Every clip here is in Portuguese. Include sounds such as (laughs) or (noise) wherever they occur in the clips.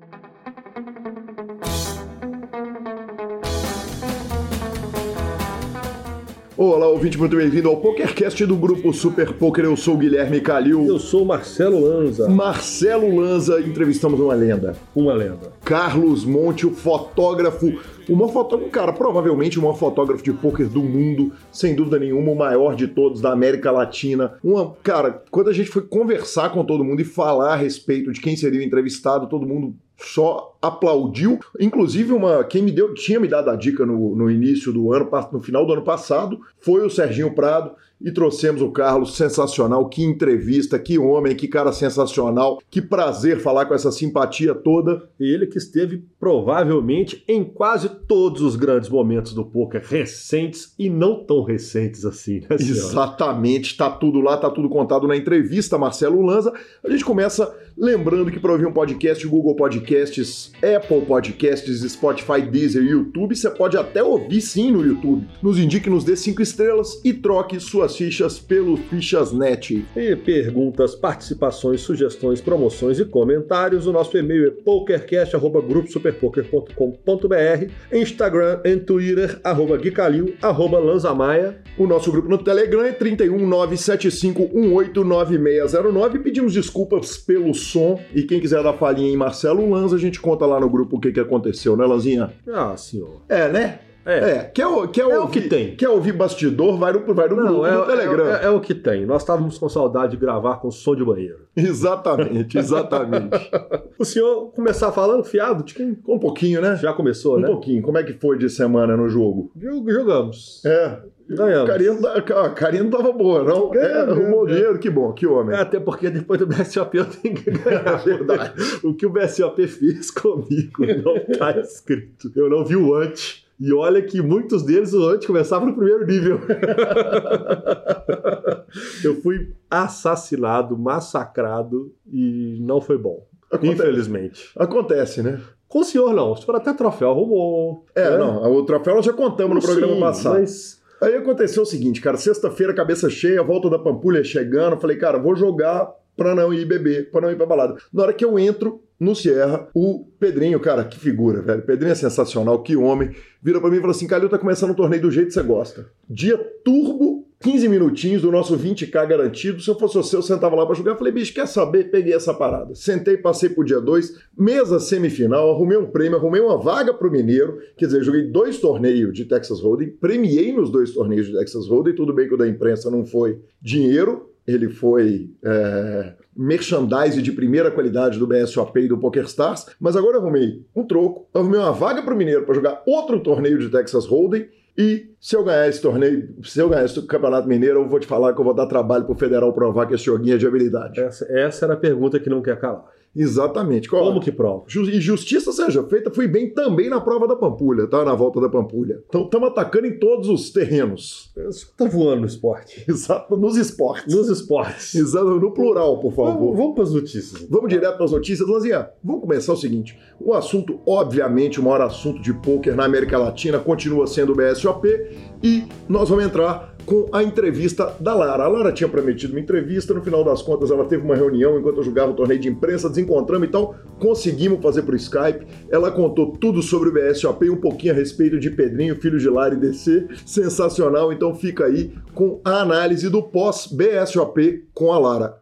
Thank you. Olá, ouvinte, muito bem-vindo ao PokerCast do grupo Super Poker. Eu sou o Guilherme Calil. Eu sou o Marcelo Lanza. Marcelo Lanza, entrevistamos uma lenda. Uma lenda. Carlos Monte, o fotógrafo, maior fotógrafo, cara, provavelmente o maior fotógrafo de poker do mundo, sem dúvida nenhuma, o maior de todos da América Latina. Uma, cara, quando a gente foi conversar com todo mundo e falar a respeito de quem seria o entrevistado, todo mundo só aplaudiu. Inclusive, uma quem me deu, tinha me dado a dica no, no início do ano, no final do ano passado, foi o Serginho Prado e trouxemos o Carlos, sensacional, que entrevista, que homem, que cara sensacional, que prazer falar com essa simpatia toda. E ele que esteve provavelmente em quase todos os grandes momentos do poker, recentes e não tão recentes assim, né, Exatamente, tá tudo lá, tá tudo contado na entrevista, Marcelo Lanza. A gente começa lembrando que para ouvir um podcast, Google Podcasts, Apple Podcasts, Spotify, Deezer, YouTube, você pode até ouvir sim no YouTube. Nos indique, nos dê cinco estrelas e troque suas suas fichas pelo Fichasnet. E perguntas, participações, sugestões, promoções e comentários, o nosso e-mail é pokercast.gruposuperpoker.com.br, Instagram e Twitter, arroba Guicalil, arroba Lanzamaia. O nosso grupo no Telegram é 31975189609. Pedimos desculpas pelo som e quem quiser dar falinha em Marcelo Lanza, a gente conta lá no grupo o que, que aconteceu, né, Lanzinha? Ah, senhor. É, né? É. é, quer, quer é ouvir, o que tem. Quer ouvir bastidor, vai no, vai no Não, grupo, é, no Telegram. É, é, o que tem. Nós estávamos com saudade de gravar com som de banheiro. (laughs) Exatamente, exatamente. (laughs) o senhor começar falando fiado de quem? Um pouquinho, né? Já começou, um né? Um pouquinho. Como é que foi de semana no jogo? Jogamos. É. Ganhamos. A carinha não tava boa, não? É, arrumou dinheiro, que bom, que homem. É, até porque depois do BSOP eu tenho que ganhar. (laughs) É verdade. o que o BSOP fez comigo não tá escrito. Eu não vi o antes. E olha que muitos deles antes começava no primeiro nível. (laughs) eu fui assassinado, massacrado e não foi bom. Acontece. Infelizmente. Acontece, né? Com o senhor não, o senhor até troféu arrumou. É, né? não, o troféu nós já contamos no Sim, programa passado. Mas... Aí aconteceu o seguinte, cara, sexta-feira, cabeça cheia, volta da Pampulha chegando, falei, cara, vou jogar pra não ir beber, pra não ir pra balada. Na hora que eu entro, no Sierra, o Pedrinho, cara, que figura, velho. Pedrinho é sensacional, que homem. Vira para mim e fala assim: Calil, tá começando um torneio do jeito que você gosta. Dia turbo, 15 minutinhos do nosso 20k garantido. Se eu fosse você, eu sentava lá para jogar. Falei, bicho, quer saber? Peguei essa parada. Sentei, passei pro dia 2, mesa semifinal, arrumei um prêmio, arrumei uma vaga pro Mineiro. Quer dizer, joguei dois torneios de Texas Hold'em, premiei nos dois torneios de Texas Hold'em. Tudo bem que o da imprensa não foi dinheiro, ele foi é, merchandise de primeira qualidade do BSOP e do PokerStars, mas agora arrumei um troco, arrumei uma vaga para o Mineiro para jogar outro torneio de Texas Hold'em e se eu ganhar esse torneio, se eu ganhar esse Campeonato Mineiro, eu vou te falar que eu vou dar trabalho para o Federal provar que esse joguinho é de habilidade. Essa, essa era a pergunta que não quer calar. Exatamente. Qual, Como que prova? E justiça seja feita, fui bem também na prova da Pampulha, tá? Na volta da Pampulha. Então estamos atacando em todos os terrenos. Tá voando no esporte. (laughs) Exato, nos esportes. Nos esportes. Exato, no plural, por favor. Vamos, vamos para as notícias. Vamos direto para as notícias. Lanzinha, vamos começar o seguinte. O assunto, obviamente, o maior assunto de pôquer na América Latina continua sendo o BSOP e nós vamos entrar com a entrevista da Lara. A Lara tinha prometido uma entrevista, no final das contas ela teve uma reunião enquanto eu jogava o torneio de imprensa, desencontramos e tal, conseguimos fazer por Skype. Ela contou tudo sobre o BSOP um pouquinho a respeito de Pedrinho, filho de Lara e DC. Sensacional, então fica aí com a análise do pós-BSOP com a Lara.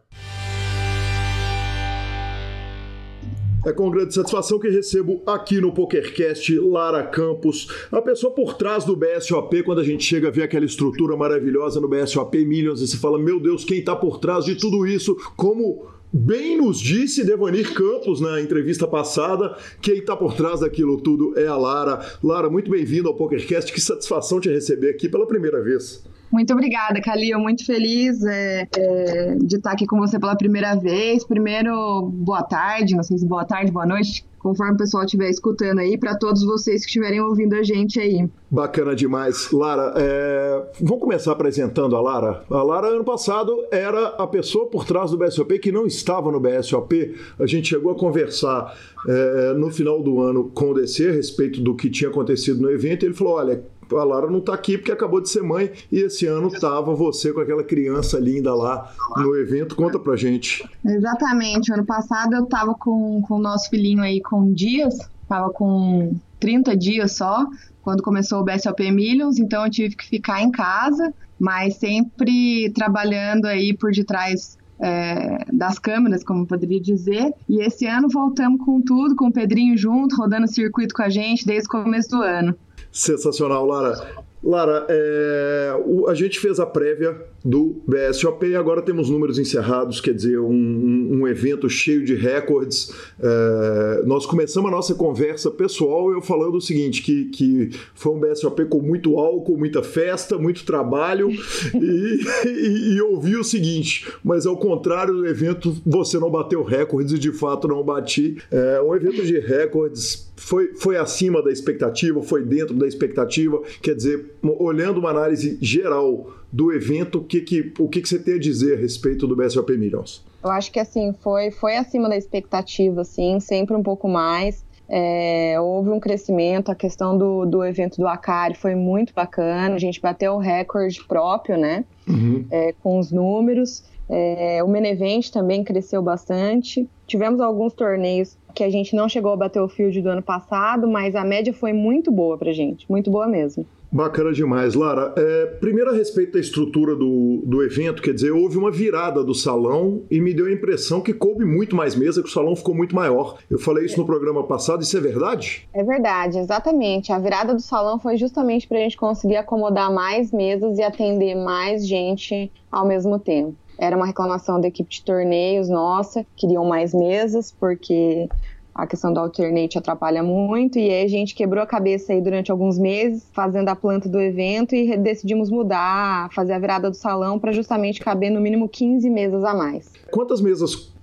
É com grande satisfação que recebo aqui no PokerCast Lara Campos, a pessoa por trás do BSOP, quando a gente chega a ver aquela estrutura maravilhosa no BSOP Millions e se fala, meu Deus, quem está por trás de tudo isso? Como Bem nos disse Devanir Campos na entrevista passada, quem está por trás daquilo tudo é a Lara. Lara, muito bem-vindo ao PokerCast, que satisfação te receber aqui pela primeira vez. Muito obrigada, Calil. Muito feliz é, é, de estar aqui com você pela primeira vez. Primeiro, boa tarde, não sei se boa tarde, boa noite, conforme o pessoal estiver escutando aí, para todos vocês que estiverem ouvindo a gente aí. Bacana demais. Lara, é... vamos começar apresentando a Lara. A Lara, ano passado, era a pessoa por trás do BSOP que não estava no BSOP. A gente chegou a conversar é, no final do ano com o DC a respeito do que tinha acontecido no evento. Ele falou: olha a Lara não tá aqui porque acabou de ser mãe e esse ano tava você com aquela criança linda lá no evento. Conta pra gente. Exatamente. Ano passado eu tava com, com o nosso filhinho aí com dias, tava com 30 dias só, quando começou o BSOP Millions, então eu tive que ficar em casa, mas sempre trabalhando aí por detrás é, das câmeras, como poderia dizer. E esse ano voltamos com tudo, com o Pedrinho junto, rodando circuito com a gente desde o começo do ano. Sensacional, Lara. Lara, é, o, a gente fez a prévia do BSOP e agora temos números encerrados, quer dizer, um, um evento cheio de recordes. É, nós começamos a nossa conversa pessoal eu falando o seguinte, que, que foi um BSOP com muito álcool, muita festa, muito trabalho e, e, e ouvi o seguinte, mas ao contrário do evento, você não bateu recordes e de fato não bati. É um evento de recordes foi, foi acima da expectativa, foi dentro da expectativa, quer dizer, olhando uma análise geral do evento, o que, que, o que, que você tem a dizer a respeito do BSOP Millions? Eu acho que assim, foi, foi acima da expectativa, assim, sempre um pouco mais. É, houve um crescimento, a questão do, do evento do Acari foi muito bacana, a gente bateu o recorde próprio, né? Uhum. É, com os números. É, o Menevent também cresceu bastante. Tivemos alguns torneios que a gente não chegou a bater o field do ano passado, mas a média foi muito boa pra gente, muito boa mesmo. Bacana demais, Lara. É, primeiro a respeito da estrutura do, do evento, quer dizer, houve uma virada do salão e me deu a impressão que coube muito mais mesa, que o salão ficou muito maior. Eu falei isso no programa passado, isso é verdade? É verdade, exatamente. A virada do salão foi justamente para a gente conseguir acomodar mais mesas e atender mais gente ao mesmo tempo. Era uma reclamação da equipe de torneios nossa, queriam mais mesas, porque a questão do alternate atrapalha muito, e aí a gente quebrou a cabeça aí durante alguns meses, fazendo a planta do evento, e decidimos mudar, fazer a virada do salão para justamente caber no mínimo 15 mesas a mais. Quantas mesas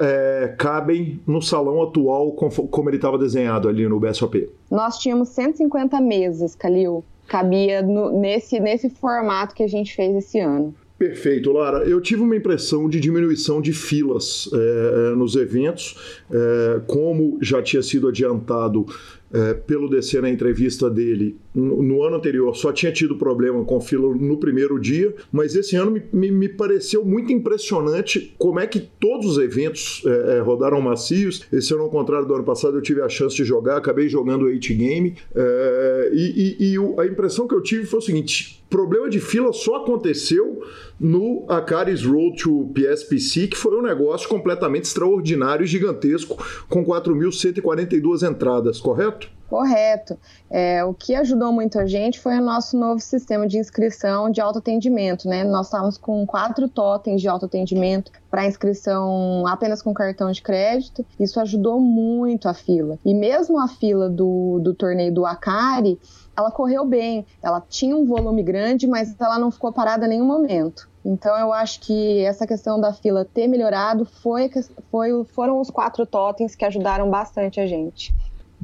é, cabem no salão atual como ele estava desenhado ali no BSOP? Nós tínhamos 150 mesas, Calil. Cabia no, nesse, nesse formato que a gente fez esse ano. Perfeito, Lara. Eu tive uma impressão de diminuição de filas é, nos eventos, é, como já tinha sido adiantado é, pelo DC na entrevista dele, no, no, ano anterior só tinha tido problema com fila no primeiro dia, mas esse ano me, me, me pareceu muito impressionante como é que todos os eventos é, é, rodaram macios. Esse ano, ao contrário do ano passado, eu tive a chance de jogar, acabei jogando o 8 Game, é, e, e, e a impressão que eu tive foi o seguinte: problema de fila só aconteceu no Acaris Road to PSPC, que foi um negócio completamente extraordinário e gigantesco, com 4.142 entradas, correto? Correto. É, o que ajudou muito a gente foi o nosso novo sistema de inscrição de autoatendimento, né? Nós estávamos com quatro totens de autoatendimento para inscrição apenas com cartão de crédito. Isso ajudou muito a fila. E mesmo a fila do, do torneio do Acari, ela correu bem. Ela tinha um volume grande, mas ela não ficou parada em nenhum momento. Então eu acho que essa questão da fila ter melhorado foi, foi foram os quatro totens que ajudaram bastante a gente.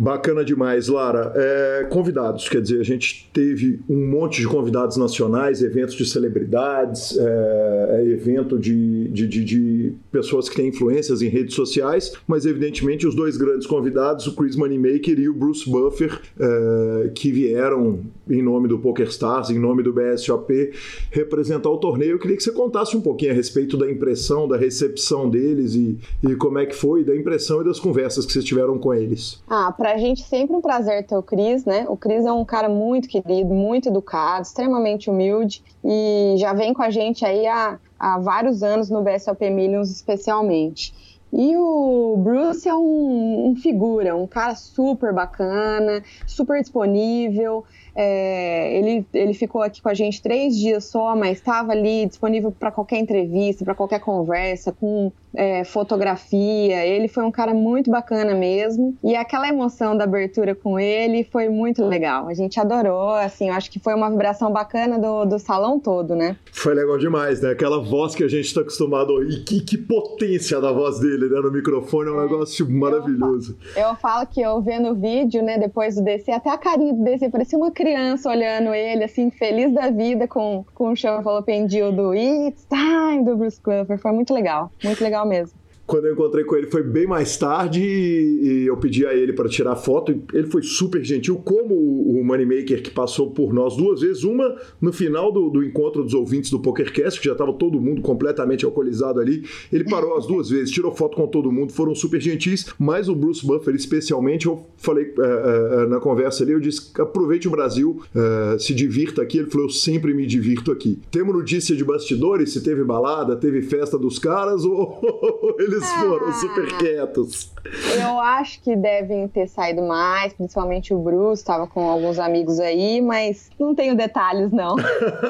Bacana demais, Lara. É, convidados, quer dizer, a gente teve um monte de convidados nacionais, eventos de celebridades, é, é evento de, de, de, de, pessoas que têm influências em redes sociais, mas evidentemente os dois grandes convidados, o Chris Moneymaker e o Bruce Buffer, é, que vieram em nome do PokerStars, em nome do BSOP, representar o torneio. Eu queria que você contasse um pouquinho a respeito da impressão, da recepção deles e, e como é que foi, da impressão e das conversas que vocês tiveram com eles. Ah, pra gente sempre um prazer ter o Cris, né? O Cris é um cara muito querido, muito educado, extremamente humilde e já vem com a gente aí há, há vários anos no BSOP Millions especialmente. E o Bruce é um, um, figura, um cara super bacana, super disponível. É, ele, ele ficou aqui com a gente três dias só, mas estava ali disponível para qualquer entrevista, para qualquer conversa, com é, fotografia. Ele foi um cara muito bacana mesmo. E aquela emoção da abertura com ele foi muito legal. A gente adorou, assim, eu acho que foi uma vibração bacana do, do salão todo, né? Foi legal demais, né? Aquela voz que a gente está acostumado a ouvir. Que, que potência da voz dele, né? No microfone é um é, negócio maravilhoso. Eu falo, eu falo que eu vendo o vídeo, né, depois do DC, até a carinha do DC parecia uma criança olhando ele, assim, feliz da vida com, com o Shuffle Pendil do It's Time do Bruce Cluffer. Foi muito legal, muito legal mesmo. Quando eu encontrei com ele foi bem mais tarde e, eu pedi a ele para tirar foto. Ele foi super gentil, como o Moneymaker que passou por nós duas vezes. Uma no final do, do encontro dos ouvintes do PokerCast, que já estava todo mundo completamente alcoolizado ali. Ele parou as duas vezes, tirou foto com todo mundo, foram super gentis. Mas o Bruce Buffer, especialmente, eu falei é, é, na conversa ali, eu disse: aproveite o Brasil, é, se divirta aqui. Ele falou: eu sempre me divirto aqui. Temos notícia de bastidores? Se teve balada, teve festa dos caras (laughs) ou eles foram super ah. quietos? Eu acho que devem ter saído mais, principalmente o Bruce, estava com alguns amigos aí, mas não tenho detalhes, não.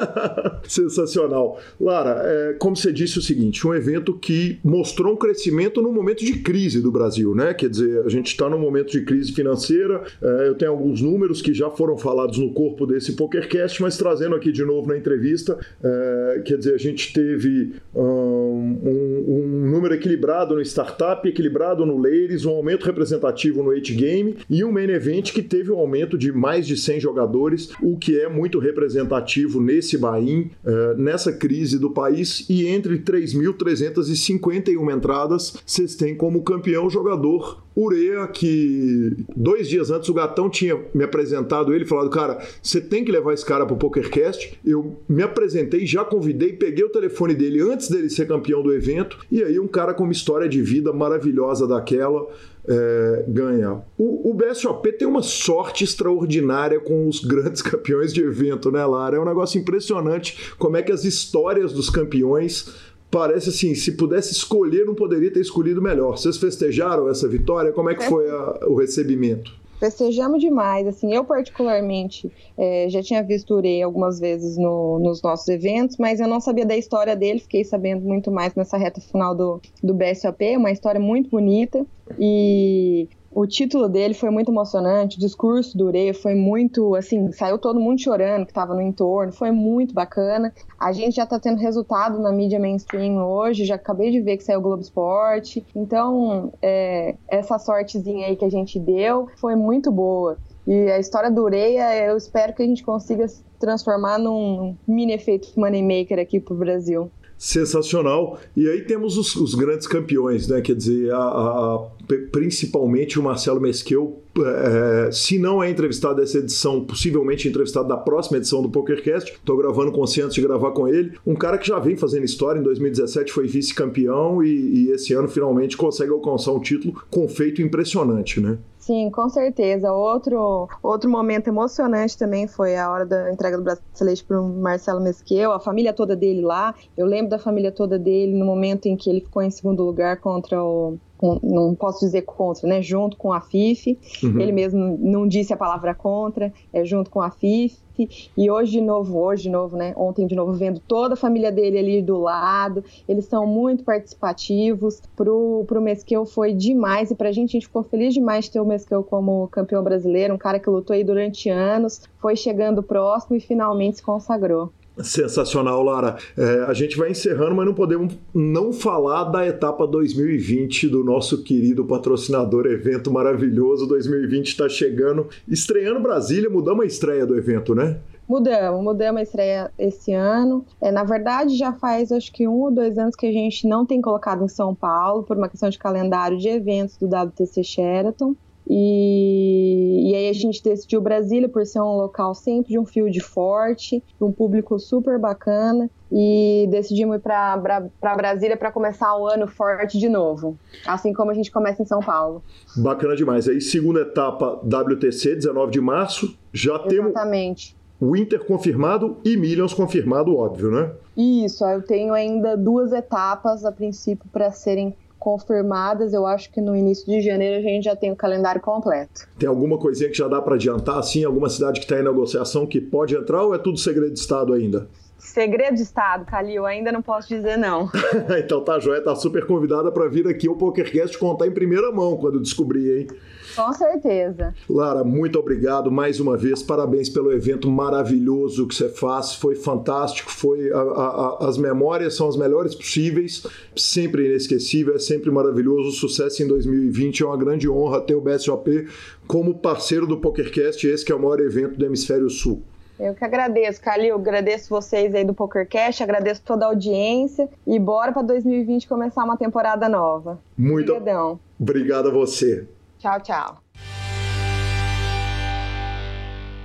(laughs) Sensacional. Lara, é, como você disse o seguinte, um evento que mostrou um crescimento no momento de crise do Brasil, né? Quer dizer, a gente está num momento de crise financeira, é, eu tenho alguns números que já foram falados no corpo desse PokerCast, mas trazendo aqui de novo na entrevista, é, quer dizer, a gente teve um, um, um número equilibrado no startup, equilibrado no Ladies, um aumento representativo no 8 Game e um main event que teve um aumento de mais de 100 jogadores, o que é muito representativo nesse buy-in, uh, nessa crise do país. E entre 3.351 entradas, vocês têm como campeão jogador Urea, que dois dias antes o Gatão tinha me apresentado ele, falado, cara, você tem que levar esse cara pro PokerCast. Eu me apresentei, já convidei, peguei o telefone dele antes dele ser campeão do evento, e aí um cara com uma história de vida maravilhosa daquela, é, ganha. O, o BSOP tem uma sorte extraordinária com os grandes (laughs) campeões de evento, né, Lara? É um negócio impressionante como é que as histórias dos campeões parece assim, se pudesse escolher, não poderia ter escolhido melhor. Vocês festejaram essa vitória? Como é que foi a, o recebimento? Festejamos demais, assim, eu particularmente é, já tinha visto o algumas vezes no, nos nossos eventos, mas eu não sabia da história dele, fiquei sabendo muito mais nessa reta final do, do BSOP, uma história muito bonita, e o título dele foi muito emocionante, o discurso do Ure foi muito, assim, saiu todo mundo chorando que estava no entorno, foi muito bacana. A gente já está tendo resultado na mídia mainstream hoje, já acabei de ver que saiu o Globo Esporte. Então, é, essa sortezinha aí que a gente deu foi muito boa. E a história do Ureia, eu espero que a gente consiga transformar num mini efeito moneymaker aqui pro Brasil sensacional. E aí temos os, os, grandes campeões, né? Quer dizer, a, a, principalmente o Marcelo Mesquil, é, se não é entrevistado dessa edição, possivelmente entrevistado da próxima edição do PokerCast. Estou gravando antes de gravar com ele. Um cara que já vem fazendo história, em 2017 foi vice-campeão e, e esse ano finalmente consegue alcançar um título com feito impressionante, né? Sim, com certeza. Outro, outro momento emocionante também foi a hora da entrega do bracelete para o Marcelo Mesquil, a família toda dele lá. Eu lembro da família toda dele no momento em que ele ficou em segundo lugar contra o não posso dizer contra, né? Junto com a FIF. Uhum. Ele mesmo não disse a palavra contra, é junto com a FIF. E hoje de novo, hoje de novo, né? Ontem de novo, vendo toda a família dele ali do lado. Eles são muito participativos. Pro, pro Mesquel foi demais. E pra gente, a gente ficou feliz demais de ter o Mesquel como campeão brasileiro, um cara que lutou aí durante anos, foi chegando próximo e finalmente se consagrou. Sensacional, Lara. É, a gente vai encerrando, mas não podemos não falar da etapa 2020 do nosso querido patrocinador evento maravilhoso. 2020 está chegando, estreando Brasília, mudamos a estreia do evento, né? Mudamos, mudamos a estreia esse ano. É, na verdade, já faz acho que um ou dois anos que a gente não tem colocado em São Paulo, por uma questão de calendário de eventos do WTC Sheraton. E, e, aí a gente decidiu Brasília por ser um local sempre de um field forte, um público super bacana e decidimos ir para Brasília para começar o ano forte de novo, assim como a gente começa em São Paulo. Bacana demais. Aí segunda etapa WTC, 19 de março, já Exatamente. temos Winter confirmado e Millions confirmado, óbvio, né? Isso, eu tenho ainda duas etapas a princípio para serem confirmadas. Eu acho que no início de janeiro a gente já tem o calendário completo. Tem alguma coisinha que já dá para adiantar, assim? Alguma cidade que está em negociação que pode entrar ou é tudo segredo de Estado ainda? Segredo de Estado, Calil, ainda não posso dizer não. (laughs) então tá, Joia, tá super convidada para vir aqui ao PokerCast contar em primeira mão quando descobrir, hein? Com certeza. Lara, muito obrigado mais uma vez. Parabéns pelo evento maravilhoso que você faz. Foi fantástico. Foi a, a, as memórias são as melhores possíveis. Sempre inesquecível, é sempre maravilhoso. Sucesso em 2020. É uma grande honra ter o BSOP como parceiro do PokerCast, esse que é o maior evento do Hemisfério Sul. Eu que agradeço, Calil. Agradeço vocês aí do PokerCast, agradeço toda a audiência e bora para 2020 começar uma temporada nova. Muito obrigado a você. Tchau, tchau.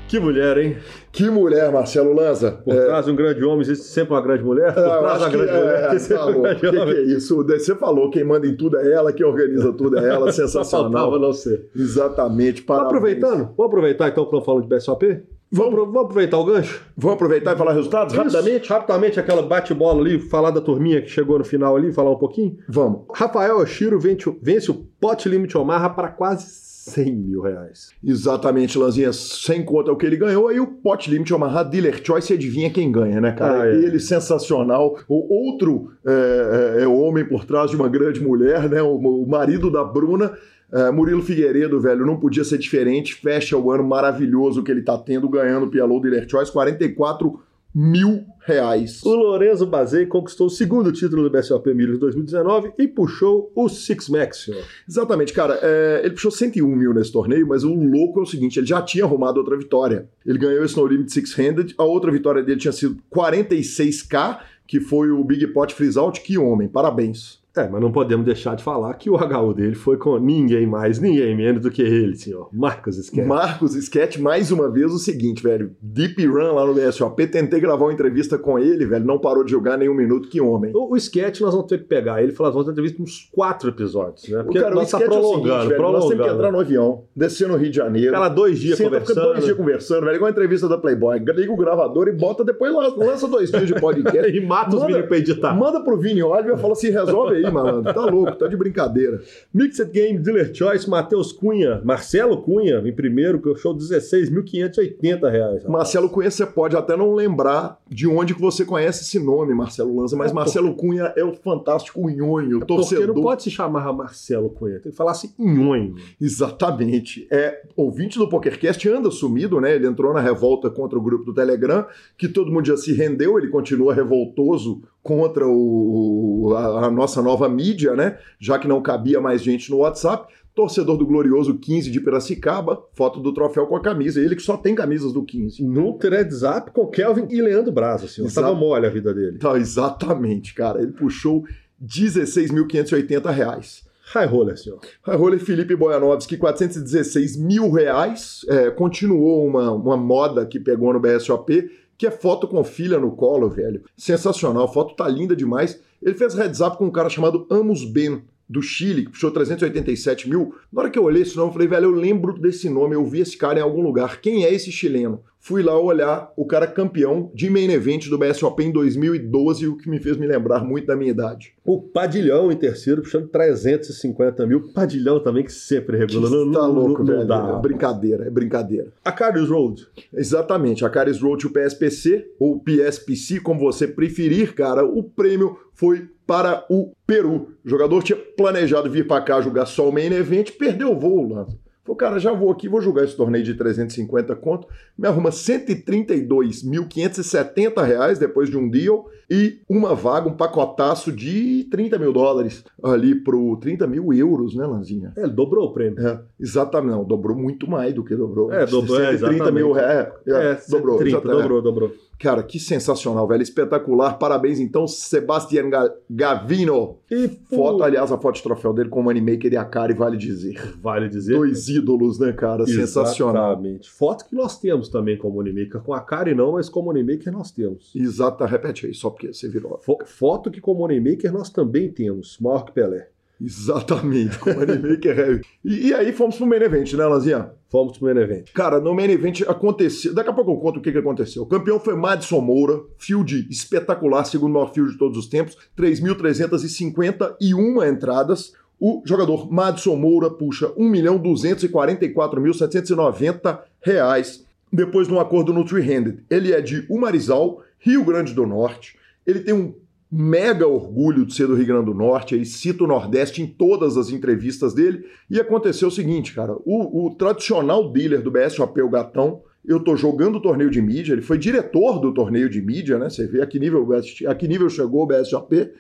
Que mulher, hein? Que mulher, Marcelo Lanza. Por É, trás de um grande homem existe sempre uma grande mulher. Por eu trás da que, grande mulher é, tem sempre tá um grande que, que é isso? Você falou, quem manda em tudo é ela, quem organiza tudo é ela, (laughs) Só faltava sensacional. não ser. Exatamente, parabéns. aproveitando? Vamos aproveitar então que estamos falando de BSOP? Vamos, vamos aproveitar o gancho? Vamos aproveitar e falar resultados rapidamente? Isso, rapidamente, aquela bate-bola ali, falar da turminha que chegou no final ali, falar um pouquinho. Vamos. Rafael Oshiro vence, o- vence o Pot Limit Omaha para quase 100 mil reais. Exatamente, Lanzinha, sem conta o que ele ganhou. Aí o Pot Limit Omaha Dealer Choice, adivinha quem ganha, né, cara? Ah, é. Ele sensacional. O outro é, é, é o homem por trás de uma grande mulher, né? O, o marido da Bruna. É, Murilo Figueiredo, velho, não podia ser diferente. Fecha o ano maravilhoso que ele tá tendo, ganhando o PLO Dealer Choice, 44 mil reais. O Lorenzo Bazei conquistou o segundo título do BSOP Milhos 2019 e puxou o Six Max, senhor. Exatamente, cara. é, ele puxou 101 mil nesse torneio, mas o louco é o seguinte: ele já tinha arrumado outra vitória. Ele ganhou esse No Limit Six-Handed, a outra vitória dele tinha sido 46k, que foi o Big Pot Freeze Out. Que homem, parabéns. É, mas não podemos deixar de falar que o HU dele foi com ninguém mais, ninguém menos do que ele, senhor. Marcos Esquerra. Marcos Sketch, mais uma vez, o seguinte, velho. Deep Run lá no BSOP, tentei gravar uma entrevista com ele, velho. Não parou de jogar nem um minuto, que homem. O, o sketch nós vamos ter que pegar ele e falar, vamos ter entrevista uns quatro episódios, né? O Porque cara, o nós tá sketch é o seguinte, prolongando, velho, nós temos que prolongando. entrar no avião, descer no Rio de Janeiro. Fica lá dois dias Senta, fica conversando. dois dias conversando, velho, igual a entrevista da Playboy. Liga o gravador e bota, depois lança, lança dois dias de (laughs) podcast. E mata os vídeos pra editar. Manda pro Vini Oliver e fala assim: resolve aí, malandro. Tá louco, tá de brincadeira. Mixed Game Dealer Choice, Matheus Cunha, Marcelo Cunha, em primeiro, que eu show 16.580 reais. Marcelo Cunha, você pode até não lembrar de onde que você conhece esse nome, Marcelo Lanza, mas É, Marcelo Cunha é o fantástico nhonho, Porque torcedor. não pode se chamar Marcelo Cunha, tem que falar assim, nhonho. Exatamente. É, ouvinte do PokerCast anda sumido, né? Ele entrou na revolta contra o grupo do Telegram, que todo mundo já se rendeu, ele continua revoltoso contra o, a, a nossa nova mídia, né? Já que não cabia mais gente no WhatsApp. Torcedor do glorioso 15 de Piracicaba, foto do troféu com a camisa. Ele que só tem camisas do 15. No threadzap com Kelvin e Leandro Braz, assim, Exato. tava mole a vida dele. Tá, exatamente, cara. Ele puxou 16.580 reais. High roller, senhor. A roller Felipe Boyanovski, 416 mil reais. É, continuou uma, uma moda que pegou no BSOP, que é foto com filha no colo, velho. Sensacional, a foto tá linda demais. Ele fez heads up com um cara chamado Amos Ben, do Chile, que puxou 387 mil. Na hora que eu olhei esse nome, eu falei, velho, eu lembro desse nome, eu vi esse cara em algum lugar. Quem é esse chileno? Fui lá olhar o cara campeão de main event do BSOP em 2012, o que me fez me lembrar muito da minha idade. O Padilhão em terceiro, puxando 350 mil. Padilhão também, que sempre regula. Não, tá não, louco, não, não velho. dá. É brincadeira, é brincadeira. A Carius Road. Exatamente, a Caris Road, o PSPC, ou PSPC, como você preferir, cara, o prêmio foi para o Peru. O jogador tinha planejado vir para cá jogar só o main event, perdeu o voo, Lanza. Falei, cara, já vou aqui, vou jogar esse torneio de 350 conto, me arruma 132.570 reais depois de um deal e uma vaga, um pacotaço de 30 mil dólares ali pro 30 mil euros, né, Lanzinha? É, dobrou o prêmio. É, exatamente, não, dobrou muito mais do que dobrou. É, dobrou, é, 130 mil reais. É, É, dobrou, 30, exatamente. dobrou, dobrou. Cara, que sensacional, velho. Espetacular. Parabéns, então, Sebastián Ga- Gavino. E Foto, aliás, a foto de troféu dele com o Moneymaker e a cara, e vale dizer. vale dizer. Dois ídolos, né, cara? Sensacional. Exatamente. Foto que nós temos também com o Moneymaker. Com a Kari não, mas com o Moneymaker nós temos. Exata, repete aí, só porque você virou. Fo- Foto que com o Moneymaker nós também temos. Maior que Pelé. Exatamente, com o Moneymaker. é. e, e aí fomos pro main event, né, Lanzinha? Fomos pro main event. Cara, no main event aconteceu. Daqui a pouco eu conto o que, que aconteceu. O campeão foi Madison Moura, field espetacular, segundo o maior field de todos os tempos, 3.351 entradas. O jogador Madison Moura puxa 1.244.790 reais depois de um acordo no Three-Handed. Ele é de Umarizal, Rio Grande do Norte. Ele tem um mega orgulho de ser do Rio Grande do Norte, ele cita o Nordeste em todas as entrevistas dele, e aconteceu o seguinte, cara, o, o tradicional dealer do BSOP, o Gatão, eu tô jogando o torneio de mídia, ele foi diretor do torneio de mídia, né, você vê a que nível, a que nível chegou o BSOP,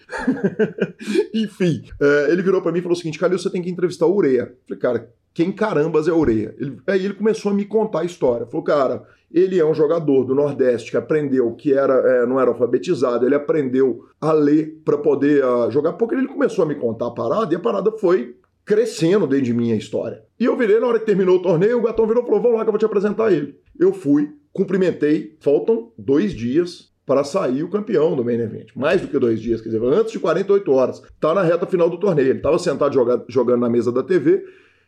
(laughs) enfim, é, ele virou para mim e falou o seguinte, Calil, você tem que entrevistar o Ureia, falei, cara, quem carambas é Oreia? Ele, aí ele começou a me contar a história. Falou, cara, ele é um jogador do Nordeste que aprendeu que era, é, não era alfabetizado, ele aprendeu a ler para poder uh, jogar porque Ele começou a me contar a parada e a parada foi crescendo dentro de mim a história. E eu virei, na hora que terminou o torneio, o Gatão virou e falou: vamos lá que eu vou te apresentar ele. Eu fui, cumprimentei, faltam dois dias para sair o campeão do main event. Mais do que dois dias, quer dizer, antes de 48 horas. Tá na reta final do torneio. Ele estava sentado jogando na mesa da TV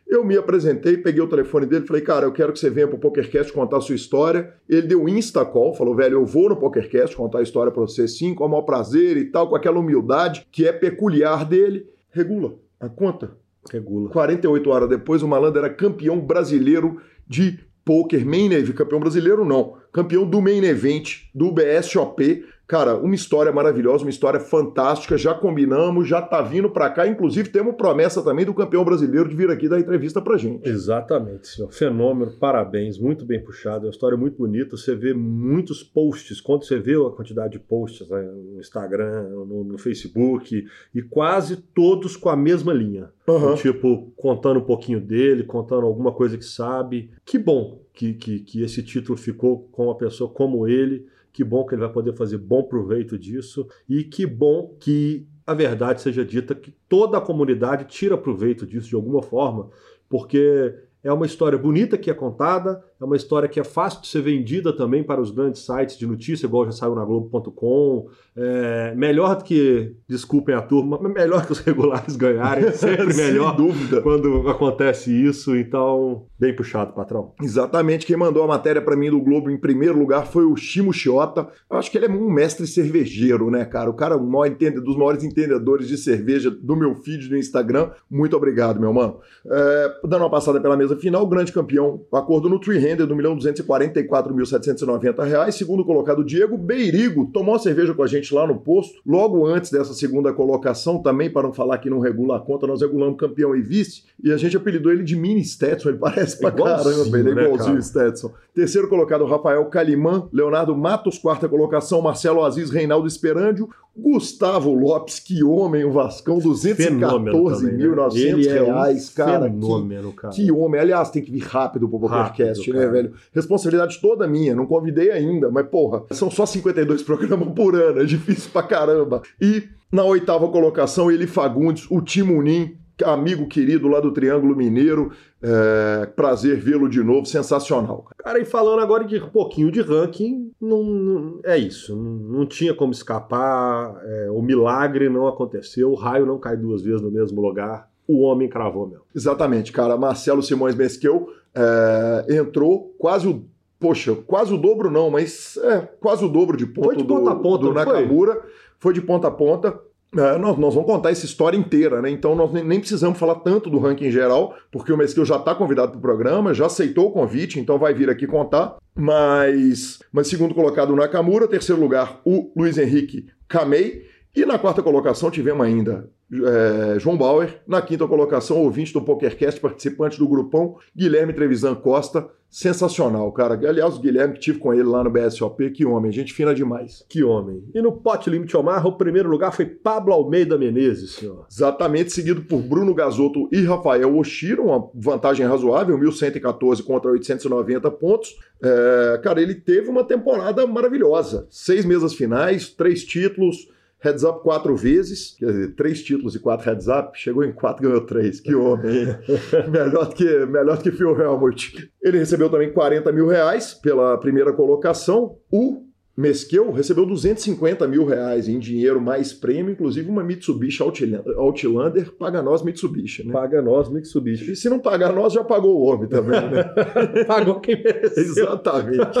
eu me apresentei, peguei o telefone dele falei, cara, eu quero que você venha pro PokerCast contar a sua história. Ele deu insta call, falou, velho, eu vou no PokerCast contar a história para você sim, com o maior prazer e tal, com aquela humildade que é peculiar dele. Regula a conta. Regula. 48 horas depois, o malandro era campeão brasileiro de poker main event, campeão brasileiro não, campeão do main event do BSOP, Cara, uma história maravilhosa, uma história fantástica. Já combinamos, já tá vindo para cá. Inclusive, temos promessa também do campeão brasileiro de vir aqui dar entrevista pra gente. Exatamente, senhor. Fenômeno, parabéns, muito bem puxado. É uma história muito bonita. Você vê muitos posts. Quando você vê a quantidade de posts né, no Instagram, no, no, Facebook, e quase todos com a mesma linha. Uhum. Tipo, contando um pouquinho dele, contando alguma coisa que sabe. Que bom que, que, que esse título ficou com uma pessoa como ele que bom que ele vai poder fazer bom proveito disso e que bom que a verdade seja dita que toda a comunidade tira proveito disso de alguma forma, porque é uma história bonita que é contada, é uma história que é fácil de ser vendida também para os grandes sites de notícia, igual já saiu na Globo.com. É melhor do que, desculpem a turma, mas melhor que os (laughs) regulares ganharem. (laughs) Sempre melhor dúvida. quando acontece isso. Então, bem puxado, patrão. Exatamente. Quem mandou a matéria para mim do Globo em primeiro lugar foi o Shimo Chiota. Eu acho que ele é um mestre cervejeiro, né, cara? O cara é um maior entende, dos maiores entendedores de cerveja do meu feed do Instagram. Muito obrigado, meu mano. É, dando uma passada pela mesa final, o grande campeão, acordo no Tree Render do milhão 244.790 reais. Segundo colocado, Diego Beirigo, tomou uma cerveja com a gente lá no posto. Logo antes dessa segunda colocação, também para não falar que não regula a conta, nós regulamos campeão e vice. E a gente apelidou ele de Mini Stetson, ele parece pra caramba, ele é né, igualzinho né, Stetson. Terceiro colocado, Rafael Calimã, Leonardo Matos, quarta colocação, Marcelo Aziz, Reinaldo Esperândio, Gustavo Lopes, que homem, o Vascão, 214.900 né? reais, é um cara, fenômeno, que, cara. Que homem. Aliás, tem que vir rápido pro PokerCast, né, velho? Responsabilidade toda minha, não convidei ainda, mas porra, são só 52 programas por ano, é difícil pra caramba. E na oitava colocação, ele Fagundes, o Timunim, amigo querido lá do Triângulo Mineiro. É, prazer vê-lo de novo, sensacional. Cara, e falando agora de um pouquinho de ranking, não, não é isso. Não, não, tinha como escapar, é, o milagre não aconteceu, o raio não cai duas vezes no mesmo lugar. O homem cravou mesmo. Exatamente, cara. Marcelo Simões Mesqueu é, entrou quase o. Poxa, quase o dobro não, mas é, quase o dobro de ponto, foi de ponta do, a ponta, do Nakamura. Foi? foi de ponta a ponta. É, nós, nós, vamos contar essa história inteira, né? Então nós nem, precisamos falar tanto do ranking geral, porque o Mesquil já está convidado para o programa, já aceitou o convite, então vai vir aqui contar. Mas, mas segundo colocado Nakamura, terceiro lugar o Luiz Henrique Kamei, e na quarta colocação tivemos ainda é, João Bauer. Na quinta colocação, ouvinte do PokerCast, participante do grupão, Guilherme Trevisan Costa. Sensacional, cara. Aliás, o Guilherme que tive com ele lá no BSOP, que homem, gente fina demais. Que homem. E no Pot Limite Omar, o primeiro lugar foi Pablo Almeida Menezes, senhor. Exatamente, seguido por Bruno Gasotto e Rafael Oshiro, uma vantagem razoável, 1.114 contra 890 pontos. É, cara, ele teve uma temporada maravilhosa. Seis mesas finais, três títulos, Heads up quatro vezes, quer dizer, três títulos e quatro heads up, chegou em quatro, ganhou três. Que homem, (laughs) melhor, que, melhor que Phil Helmut. Ele recebeu também 40 mil reais pela primeira colocação. O Mesquel recebeu 250 mil reais em dinheiro mais prêmio, inclusive uma Mitsubishi Outlander, paga nós Mitsubishi, né? Paga nós Mitsubishi. E se não pagar nós, já pagou o homem também, né? (laughs) Pagou quem mereceu. Exatamente.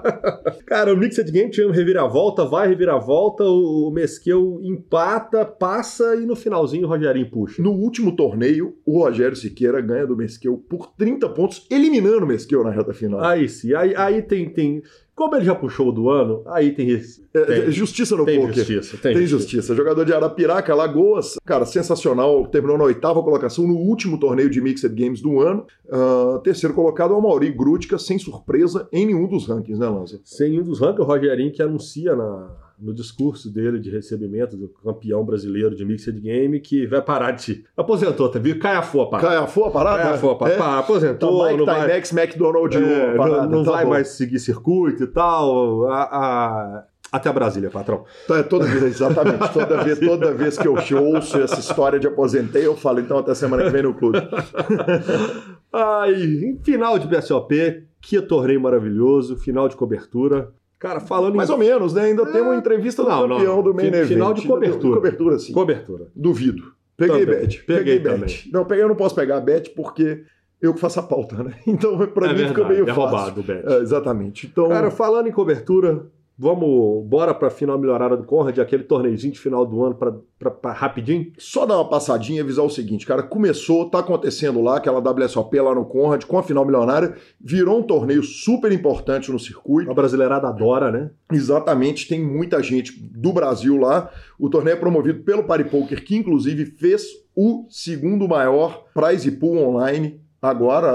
(laughs) Cara, o Mixed Game tinha reviravolta, vai reviravolta, o Mesquel empata, passa e no finalzinho o Rogerinho puxa. No último torneio, o Rogério Siqueira ganha do Mesquel por 30 pontos, eliminando o Mesquel na reta final. Aí sim, aí, aí tem, tem como ele já puxou do ano, aí tem, é, tem justiça no tem poker. Justiça, tem, tem justiça. justiça. Jogador de Arapiraca, Lagoas, cara, sensacional. Terminou na oitava colocação no último torneio de Mixed Games do ano. Uh, terceiro colocado é o Mauri Grutka, sem surpresa em nenhum dos rankings, né, Lanza? Sem nenhum dos rankings, o Rogerinho que anuncia na no discurso dele de recebimento do campeão brasileiro de Mixed Game que vai parar de. Aposentou, tá viu? Cai a foa, pá. Cai a foa, parada? Cai a pá. É. Pá, Aposentou, Tá Mike não vai, Tymex, McDonald, é, parada, não, não tá vai bom. mais seguir circuito e tal. A- a- Até Brasília, patrão. Tá, é toda vez, exatamente. (laughs) Toda vez, toda vez que eu ouço essa história de aposentei, eu falo, então até semana que vem no clube. (laughs) Ai, final de BSOP, que torneio maravilhoso, final de cobertura. Cara, falando Mais em ou menos, né? Ainda tem uma entrevista do Não, não. campeão do main event. final de cobertura. Cobertura, sim. cobertura. Duvido. Peguei Também. bet. Peguei bet. também. Não, peguei, eu não posso pegar bet porque eu que faço a pauta, né? (laughs) Então, pra é mim verdade, fica meio é fácil. roubado o bet. É, exatamente. Então, Cara, falando em cobertura, vamos bora pra final melhorada do Conrad, aquele torneizinho de final do ano pra rapidinho. só dar uma passadinha e avisar o seguinte, cara, começou, tá acontecendo lá, aquela WSOP lá no Conrad, com a final milionária, virou um torneio super importante no circuito. A brasileirada adora, né? Exatamente, tem muita gente do Brasil lá. O torneio é promovido pelo Party Poker, que inclusive fez o segundo maior prize pool online agora,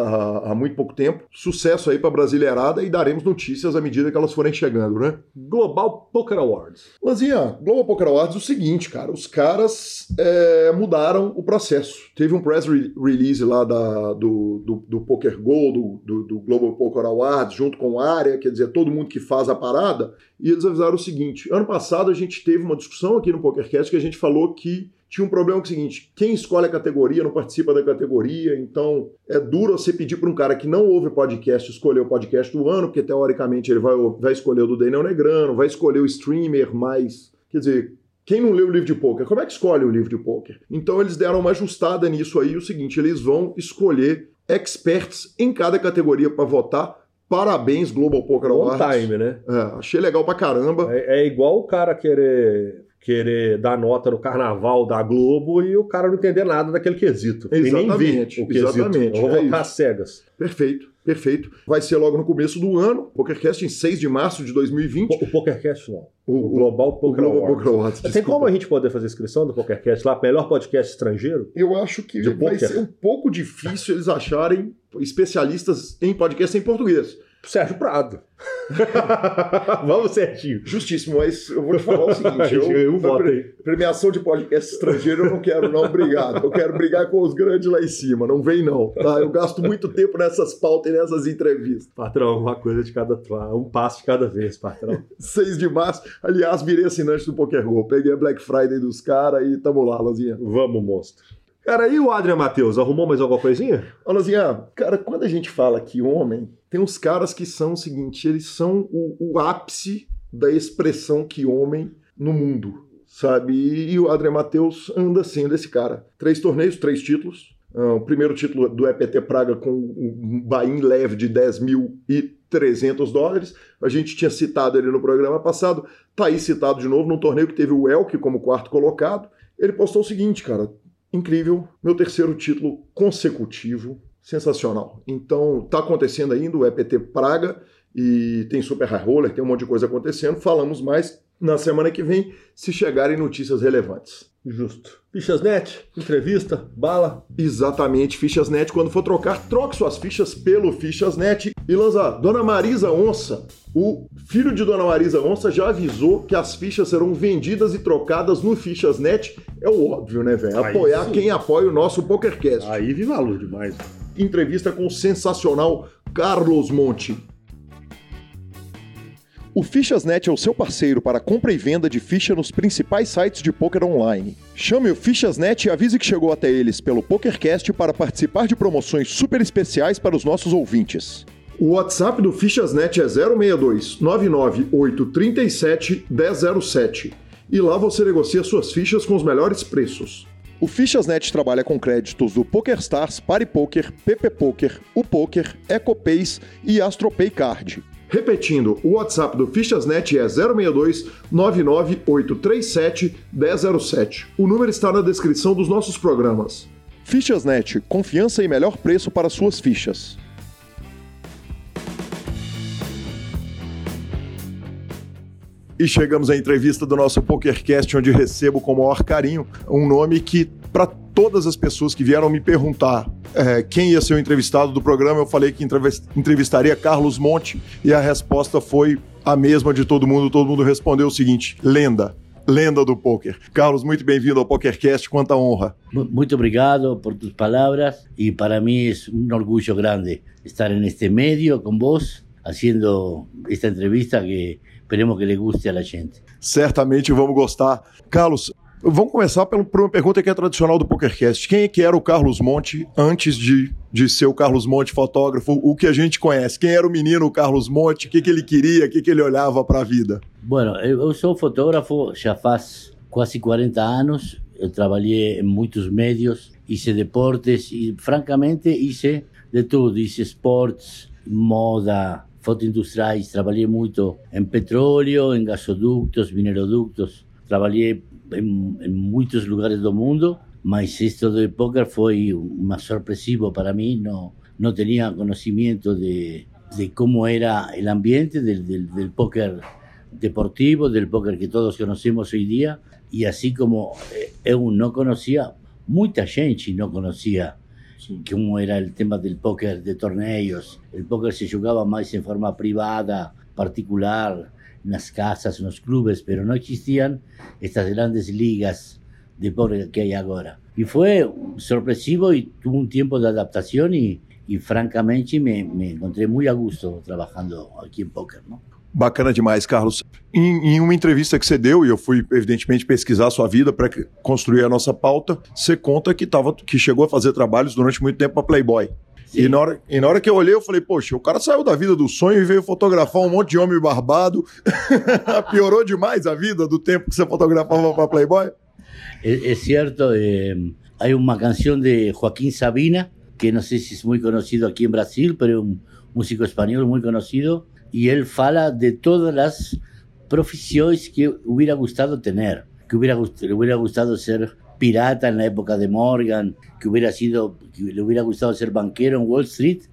há, muito pouco tempo. Sucesso aí pra Brasileirada e daremos notícias à medida que elas forem chegando, né? Global Poker Awards. Lanzinha, Global Poker Awards, o seguinte, cara, os caras é, mudaram o processo. Teve um press re- release lá da, do, do, do Poker Go, do, do, do Global Poker Awards, junto com a área, quer dizer, todo mundo que faz a parada, e eles avisaram o seguinte: ano passado a gente teve uma discussão aqui no PokerCast que a gente falou que tinha um problema que é o seguinte: quem escolhe a categoria não participa da categoria, então é duro você pedir para um cara que não ouve podcast escolher o podcast do ano, porque teoricamente ele vai, vai escolher o do Daniel Negrano, vai escolher o streamer mais. Quer dizer, quem não lê o livro de poker, como é que escolhe o livro de poker? Então eles deram uma ajustada nisso aí, o seguinte, eles vão escolher experts em cada categoria para votar. Parabéns, Global Poker Awards. time, né? É, achei legal pra caramba. É, é igual o cara querer, querer dar nota no carnaval da Globo e o cara não entender nada daquele quesito. E nem ver Exatamente, o quesito. exatamente, vou é votar isso. cegas. Perfeito, perfeito. Vai ser logo no começo do ano, PokerCast em 6 de março de 2020. O PokerCast não. O O, o, Global o Poker Global Awards. Poker Awards. Tem como a gente poder fazer inscrição do PokerCast lá? Melhor podcast estrangeiro? Eu acho que De vai poker? ser um pouco difícil eles acharem especialistas em podcast em português. Sérgio Prado. (laughs) Vamos, Serginho. Justíssimo, mas eu vou te falar o (laughs) seguinte: eu, Eu voto pre- aí. premiação de podcast estrangeiro eu não quero, não, obrigado. Eu quero brigar com os grandes lá em cima, não vem não, tá? Eu gasto muito tempo nessas pautas e nessas entrevistas. Patrão, uma coisa de cada um passo de cada vez, patrão. (laughs) 6 de março, aliás, virei assinante do Poker Go. Peguei a Black Friday dos caras e tamo lá, Lazinha. Vamos, monstro. Cara, e o Adrian Matheus? Arrumou mais alguma coisinha? Ô, Lazinha, cara, quando a gente fala que homem, tem uns caras que são o seguinte, eles são o, o ápice da expressão que homem no mundo, sabe? E, e o Adrian Matheus anda sendo esse cara. Três torneios, três títulos. Ah, o primeiro título do EPT Praga com um buy-in leve de 10.300 dólares. A gente tinha citado ele no programa passado. Tá aí citado de novo num torneio que teve o Elk como quarto colocado. Ele postou o seguinte, cara. Incrível, meu terceiro título consecutivo, sensacional. Então, tá acontecendo ainda o EPT Praga e tem Super High Roller, tem um monte de coisa acontecendo. Falamos mais na semana que vem, se chegarem notícias relevantes. Justo. Fichas.net, entrevista, bala. Exatamente, Fichas.net. Quando for trocar, troque suas fichas pelo Fichas.net. E Lanza, Dona Marisa Onça, o filho de Dona Marisa Onça já avisou que as fichas serão vendidas e trocadas no Fichas.net. É o óbvio, né, velho? Apoiar quem apoia o nosso PokerCast. Aí viva a luz demais. Entrevista com o sensacional Carlos Monte. O Fichas.net é o seu parceiro para compra e venda de ficha nos principais sites de poker online. Chame o Fichas.net e avise que chegou até eles pelo PokerCast para participar de promoções super especiais para os nossos ouvintes. O WhatsApp do Fichas.net é 062 99837 1007 e lá você negocia suas fichas com os melhores preços. O Fichas.net trabalha com créditos do PokerStars, PariPoker, PP Poker, o Poker, EcoPays e AstroPay Card. Repetindo, o WhatsApp do Fichas.net é 062 99837 1007. O número está na descrição dos nossos programas. Fichas.net, confiança e melhor preço para suas fichas. E chegamos à entrevista do nosso PokerCast, onde recebo com o maior carinho um nome que, para todas as pessoas que vieram me perguntar é, quem ia ser o entrevistado do programa, eu falei que entrevis- entrevistaria Carlos Monte e a resposta foi a mesma de todo mundo, todo mundo respondeu o seguinte: lenda. Lenda do poker. Carlos, muito bem-vindo ao PokerCast, quanta honra. Muito obrigado por tus palavras e para mim é um orgulho grande estar neste meio com vos, fazendo esta entrevista que esperemos que le guste a la gente. Certamente vamos gostar. Carlos, Vamos começar por uma pergunta que é tradicional do PokerCast. Quem é que era o Carlos Monte antes de, de ser o Carlos Monte fotógrafo? O que a gente conhece? Quem era o menino Carlos Monte? O que, que ele queria? O que, que ele olhava para a vida? Bueno, eu sou fotógrafo já faz quase 40 anos. Eu trabalhei em muitos médios, hice deportes e, francamente, hice de tudo. Hice esportes, moda, foto industriais. Trabalhei muito em petróleo, em gasoductos, mineroductos. Trabalhei em, em muitos lugares do mundo, mas isto do póquer foi uma sorpresivo para mim, não, não tinha conhecimento de, de como era o ambiente del, del, del póquer deportivo, del póquer que todos conhecemos hoje dia, e assim como eu não conhecia, muita gente não conhecia como era o tema do póquer de torneios. O póquer se jogava mais em forma privada, particular, las casas, en los clubes, pero no existían estas grandes ligas de póker que hay ahora. Y fue sorpresivo y tuvo un tiempo de adaptación y, y francamente me, me, encontrei muito a gusto trabalhando aqui em poker, não? Bacana demais, Carlos. Em, em, uma entrevista que você deu, e eu fui, evidentemente, pesquisar a sua vida para construir a nossa pauta, você conta que, tava, que chegou a fazer trabalhos durante muito tempo para Playboy. E na, hora, e na hora que eu olhei, eu falei, poxa, o cara saiu da vida do sonho e veio fotografar um monte de homem barbado. (laughs) Piorou demais a vida do tempo que você fotografava para Playboy? É, é certo. Eh, há uma canção de Joaquim Sabina, que não sei se é muito conhecido aqui em Brasil, mas é um músico espanhol muito conhecido. E ele fala de todas as profissões que hubiera gostado ter, que hubiera, hubiera gostado ser pirata en la época de Morgan, que hubiera sido, que le hubiera gustado ser banquero en Wall Street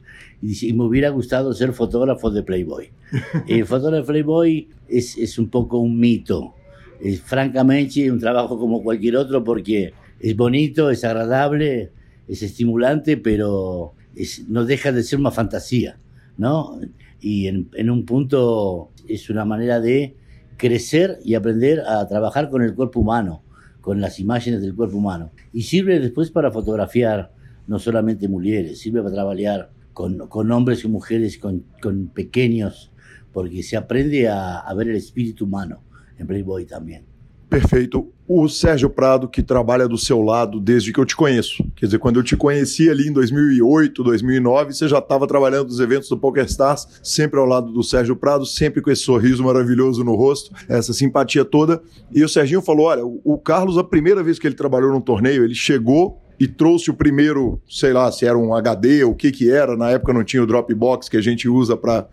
y, me hubiera gustado ser fotógrafo de Playboy. (laughs) El fotógrafo de Playboy es, es un poco un mito. Es francamente un trabajo como cualquier otro porque es bonito, es agradable, es estimulante, pero es, no deja de ser una fantasía, ¿no? Y en, en un punto es una manera de crecer y aprender a trabajar con el cuerpo humano con las imágenes del cuerpo humano. Y sirve después para fotografiar no solamente mujeres, sirve para trabajar con, con hombres y mujeres, con, con pequeños, porque se aprende a, a ver el espíritu humano en Playboy también. Perfeito. O Sérgio Prado, que trabalha do seu lado desde que eu te conheço. Quer dizer, quando eu te conheci ali em 2008, 2009, você já estava trabalhando nos eventos do PokerStars, sempre ao lado do Sérgio Prado, sempre com esse sorriso maravilhoso no rosto, essa simpatia toda. E o Serginho falou: olha, o Carlos, a primeira vez que ele trabalhou num torneio, ele chegou e trouxe o primeiro, sei lá, se era um HD, o que que era, na época não tinha o Dropbox que a gente usa para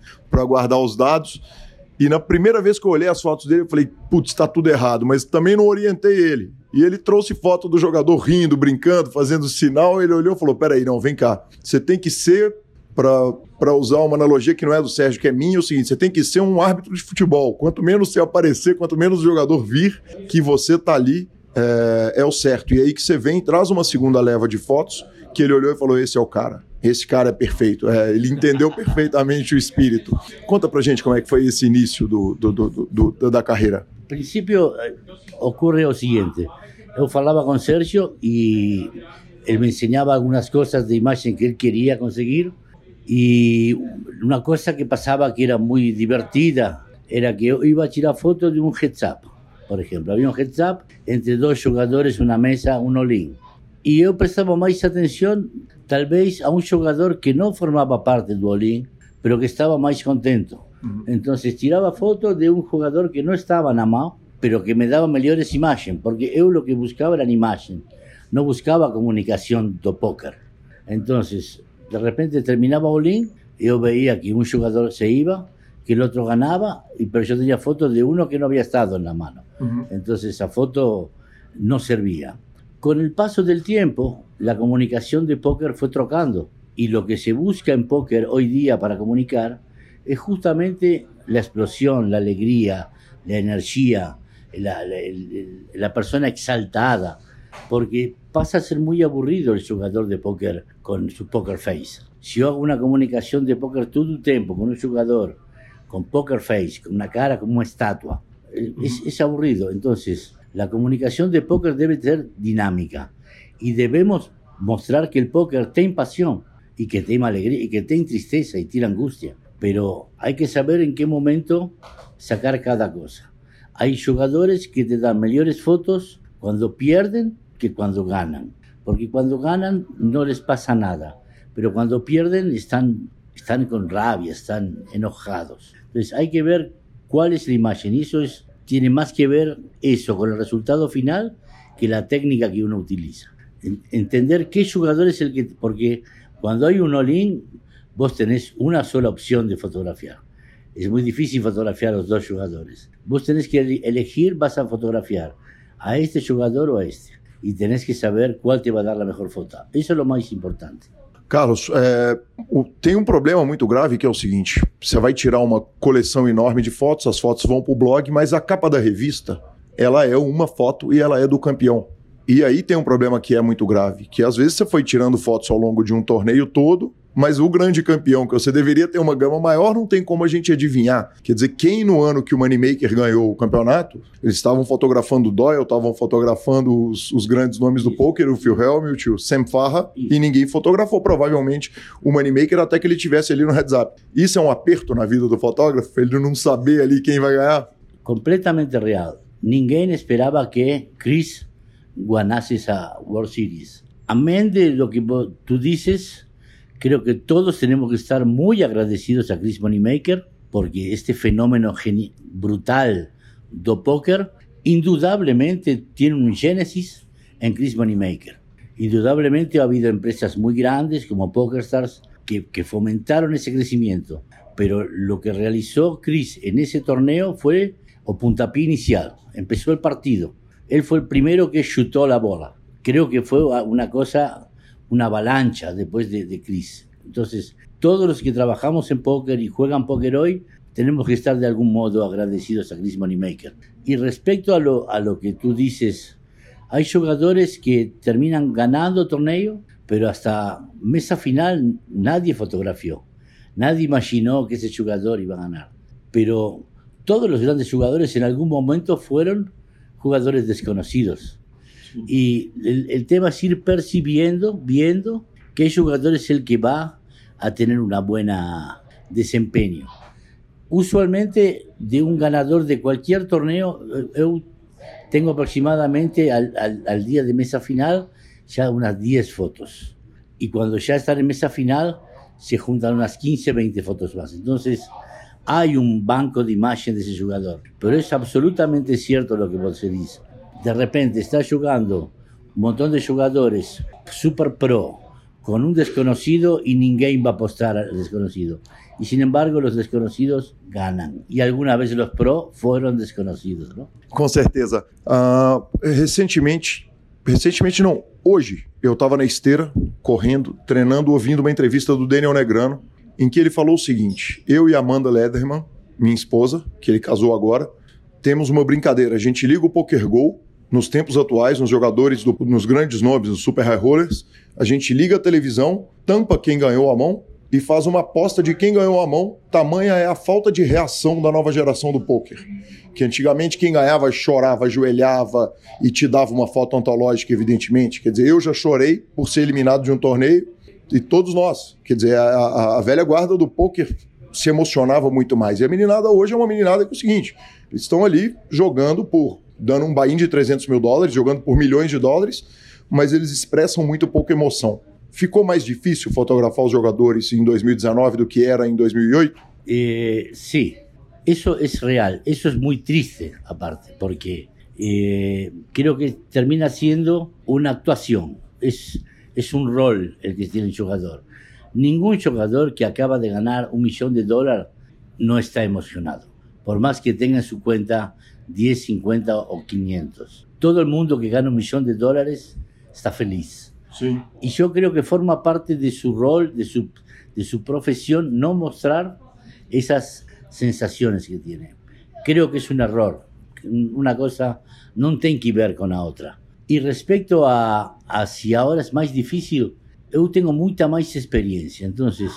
guardar os dados e na primeira vez que eu olhei as fotos dele, eu falei, putz, tá tudo errado, mas também não orientei ele. E ele trouxe foto do jogador rindo, brincando, fazendo sinal. Ele olhou e falou: peraí, não, vem cá. Você tem que ser, para usar uma analogia que não é do Sérgio, que é minha, é o seguinte: você tem que ser um árbitro de futebol. Quanto menos você aparecer, quanto menos o jogador vir que você tá ali, é, é o certo. E aí que você vem, traz uma segunda leva de fotos, que ele olhou e falou: esse é o cara esse cara é perfeito. É, ele entendeu perfeitamente o espírito. Conta pra gente como é que foi esse início do, do, do, do da carreira. No princípio, eh, ocorre o seguinte: eu falava com Sérgio e ele me ensinava algumas coisas de imagem que ele queria conseguir. E uma coisa que passava que era muito divertida era que eu ia tirar foto de um heads-up. Por exemplo, havia um heads-up entre dois jogadores, uma mesa, um all-in. E eu prestava mais atenção tal vez a un jugador que no formaba parte del bolín, pero que estaba más contento. Entonces tiraba fotos de un jugador que no estaba na mão, pero que me daba mejores imágenes, porque yo lo que buscaba era imagen, no buscaba comunicación do póker. Entonces, de repente terminaba bolín, yo veía que un jugador se iba, que el otro ganaba, pero yo tenía fotos de uno que no había estado en la mano. Entonces esa foto no servía. Con el paso del tiempo, la comunicación de póker fue trocando y lo que se busca en póker hoy día para comunicar es justamente la explosión, la alegría, la energía, la, persona exaltada, porque pasa a ser muy aburrido el jugador de póker con su poker face. Si yo hago una comunicación de póker todo el tiempo con un jugador con poker face, con una cara como una estatua. Es, es aburrido. Entonces, la comunicación de póker debe ser dinámica y debemos mostrar que el póker tiene pasión y que tiene alegría y que tiene tristeza y tiene angustia. Pero hay que saber en qué momento sacar cada cosa. Hay jugadores que te dan mejores fotos cuando pierden que cuando ganan. Porque cuando ganan no les pasa nada. Pero cuando pierden están, están con rabia, están enojados. Entonces hay que ver cuál es la imagen. Y eso es, tiene más que ver eso con el resultado final que la técnica que uno utiliza. Entender qué jugador es el que... Porque cuando hay un all-in, vos tenés una sola opción de fotografiar. Es muy difícil fotografiar a los dos jugadores. Vos tenés que elegir, vas a fotografiar a este jugador o a este. E tenés que saber qual te vai dar a melhor foto. Isso é o mais importante. Carlos, é, o, tem um problema muito grave que é o seguinte: você vai tirar uma coleção enorme de fotos, as fotos vão para o blog, mas a capa da revista ela é uma foto e ela é do campeão. E aí tem um problema que é muito grave, que às vezes você foi tirando fotos ao longo de um torneio todo, mas o grande campeão, que você deveria ter uma gama maior, não tem como a gente adivinhar. Quer dizer, quem no ano que o Moneymaker ganhou o campeonato, eles estavam fotografando o Doyle, estavam fotografando os, os, grandes nomes do poker, o Phil Helmut, o Sam Farra, e ninguém fotografou provavelmente o Moneymaker até que ele tivesse ali no heads up. Isso é um aperto na vida do fotógrafo, ele não saber ali quem vai ganhar? Completamente real. Ninguém esperava que Chris ganases a World Series. Amén de lo que tú dices, creo que todos tenemos que estar muy agradecidos a Chris Moneymaker porque este fenómeno brutal do póker indudablemente tiene un génesis en Chris Moneymaker. Indudablemente ha habido empresas muy grandes como PokerStars que, que fomentaron ese crecimiento, pero lo que realizó Chris en ese torneo fue o puntapié inicial. Empezó el partido él fue el primero que chutó la bola. Creo que fue una cosa, una avalancha después de, de Chris. Entonces, todos los que trabajamos en póker y juegan póker hoy, tenemos que estar de algún modo agradecidos a Chris Moneymaker. Y respecto a lo, a lo que tú dices, hay jugadores que terminan ganando torneo, pero hasta mesa final nadie fotografió. Nadie imaginó que ese jugador iba a ganar. Pero todos los grandes jugadores en algún momento fueron jugadores desconocidos. Y el, tema es ir percibiendo, viendo qué jugador es el que va a tener una buena desempeño. Usualmente de un ganador de cualquier torneo, eh, yo tengo aproximadamente al, al, día de mesa final ya unas 10 fotos. Y cuando ya están en mesa final, se juntan unas 15, 20 fotos más. Entonces, hay un banco de imagen de ese jugador. Pero es absolutamente cierto lo que vos dice. De repente está jugando un montón de jugadores super pro con un desconocido y ninguém va a apostar al desconocido. Y sin embargo, los desconocidos ganan. Y alguna vez los pro fueron desconocidos, ¿no? Com certeza. Uh, recentemente, recentemente não, hoje, eu estava na esteira, correndo, treinando, ouvindo uma entrevista do Daniel Negrano, em que ele falou o seguinte: eu e Amanda Lederman, minha esposa, que ele casou agora, temos uma brincadeira. A gente liga o Poker Go nos tempos atuais, nos jogadores, do, nos grandes nomes, nos super high rollers. A gente liga a televisão, tampa quem ganhou a mão e faz uma aposta de quem ganhou a mão. Tamanha é a falta de reação da nova geração do poker. Que antigamente quem ganhava chorava, ajoelhava e te dava uma foto antológica, evidentemente. Quer dizer, eu já chorei por ser eliminado de um torneio e todos nós. Quer dizer, a, a velha guarda do poker se emocionava muito mais. E a meninada hoje é uma meninada que é o seguinte: eles estão ali jogando por. Dando um buy de 300 mil dólares, jogando por milhões de dólares, mas eles expressam muito pouca emoção. Ficou mais difícil fotografar os jogadores em 2019 do que era em 2008? Eh, sí, eso es real. Eso es muy triste, aparte, porque eh, que termina siendo una actuación. Es es un rol el que tiene el jugador. Ningún jugador que acaba de ganar un millón de dólares no está emocionado, por más que tenga en su cuenta 10, 50 o 500. Todo el mundo que gana un millón de dólares está feliz. Sí. Y yo creo que forma parte de su rol, de su, de su profesión, no mostrar esas sensaciones que tiene. Creo que es un error. Una cosa no tiene que ver con la otra. Y respecto a, a si ahora es más difícil, yo tengo mucha más experiencia. Entonces,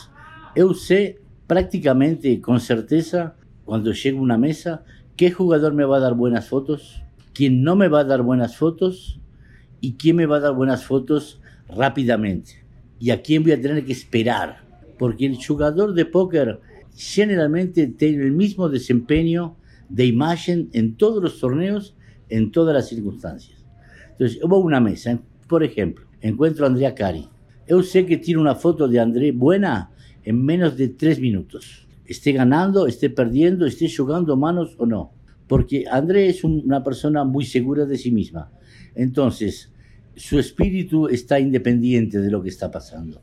yo sé prácticamente con certeza cuando llego a una mesa, qué jugador me va a dar buenas fotos, quién no me va a dar buenas fotos y quién me va a dar buenas fotos rápidamente y a quién voy a tener que esperar. Porque el jugador de póker generalmente tiene el mismo desempeño de imagen en todos los torneos, en todas las circunstancias. Entonces, hubo una mesa, por ejemplo, encuentro a Andrea Cari. Yo sé que tiene una foto de André buena en menos de tres minutos. Esté ganando, esté perdiendo, esté jugando manos o no. Porque André es una persona muy segura de sí misma. Entonces, su espíritu está independiente de lo que está pasando.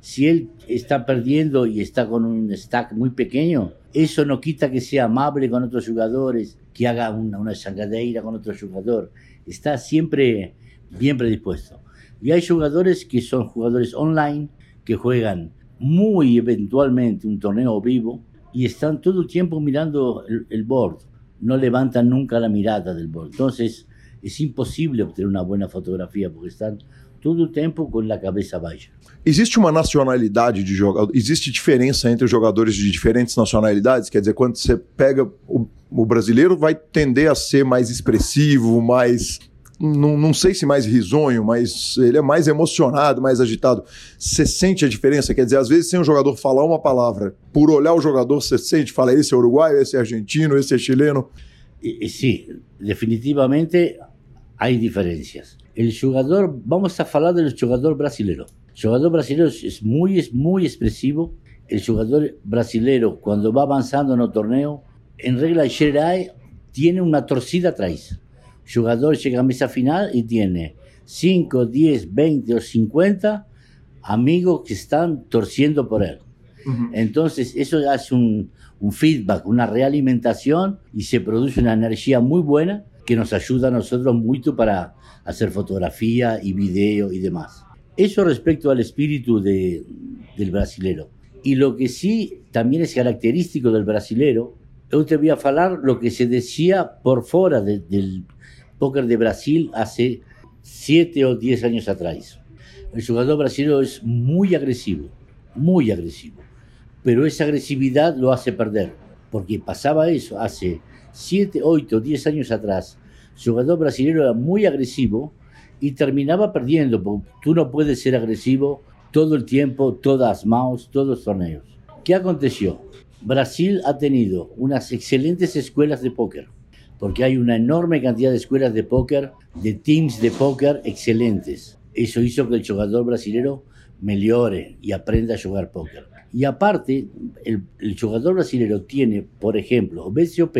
Si él está perdiendo y está con un stack muy pequeño, eso no quita que sea amable con otros jugadores, que haga una, una changadeira con otro jugador. Está siempre bien predispuesto. Y hay jugadores que son jugadores online, que juegan muy eventualmente un torneo vivo y están todo el tiempo mirando el, el board. No levantan nunca la mirada del board. Entonces, es imposible obtener uma boa fotografia, porque estão todo o tempo com a cabeça baixa. Existe uma nacionalidade de jogador? Existe diferença entre jogadores de diferentes nacionalidades? Quer dizer, quando você pega o, o brasileiro, vai tender a ser mais expressivo, mais não, não, sei se mais risonho, mas ele é mais emocionado, mais agitado. Você sente a diferença? Quer dizer, às vezes, sem o jogador falar uma palavra, por olhar o jogador, você sente, fala: esse é uruguaio, esse é argentino, esse é chileno. Sim, definitivamente hay diferencias. El jugador, vamos a hablar del jugador brasileño. El jugador brasileño es muy, es muy expresivo. El jugador brasileño, cuando va avanzando en el torneo, en regla general, tiene una torcida atrás. Jugador llega a mesa final y tiene 5, 10, 20 o 50 amigos que están torciendo por él. Entonces, eso hace un, un feedback, una realimentación y se produce una energía muy buena que nos ayuda a nosotros mucho para hacer fotografía y video y demás. Eso respecto al espíritu de, del brasilero. Y lo que sí también es característico del brasilero, yo te voy a hablar lo que se decía por fuera del póker de Brasil hace siete o diez años atrás. El jugador brasileño es muy agresivo, muy agresivo, pero esa agresividad lo hace perder, porque pasaba eso hace 7, 8, 10 años atrás, el jugador brasileño era muy agresivo y terminaba perdiendo, porque tú no puedes ser agresivo todo el tiempo, todas manos, todos los torneos. ¿Qué aconteció? Brasil ha tenido unas excelentes escuelas de póker, porque hay una enorme cantidad de escuelas de póker, de teams de póker excelentes. Eso hizo que el jugador brasileño mejore y aprenda a jugar póker. Y aparte, el, jugador brasileño tiene, por ejemplo, BCOP,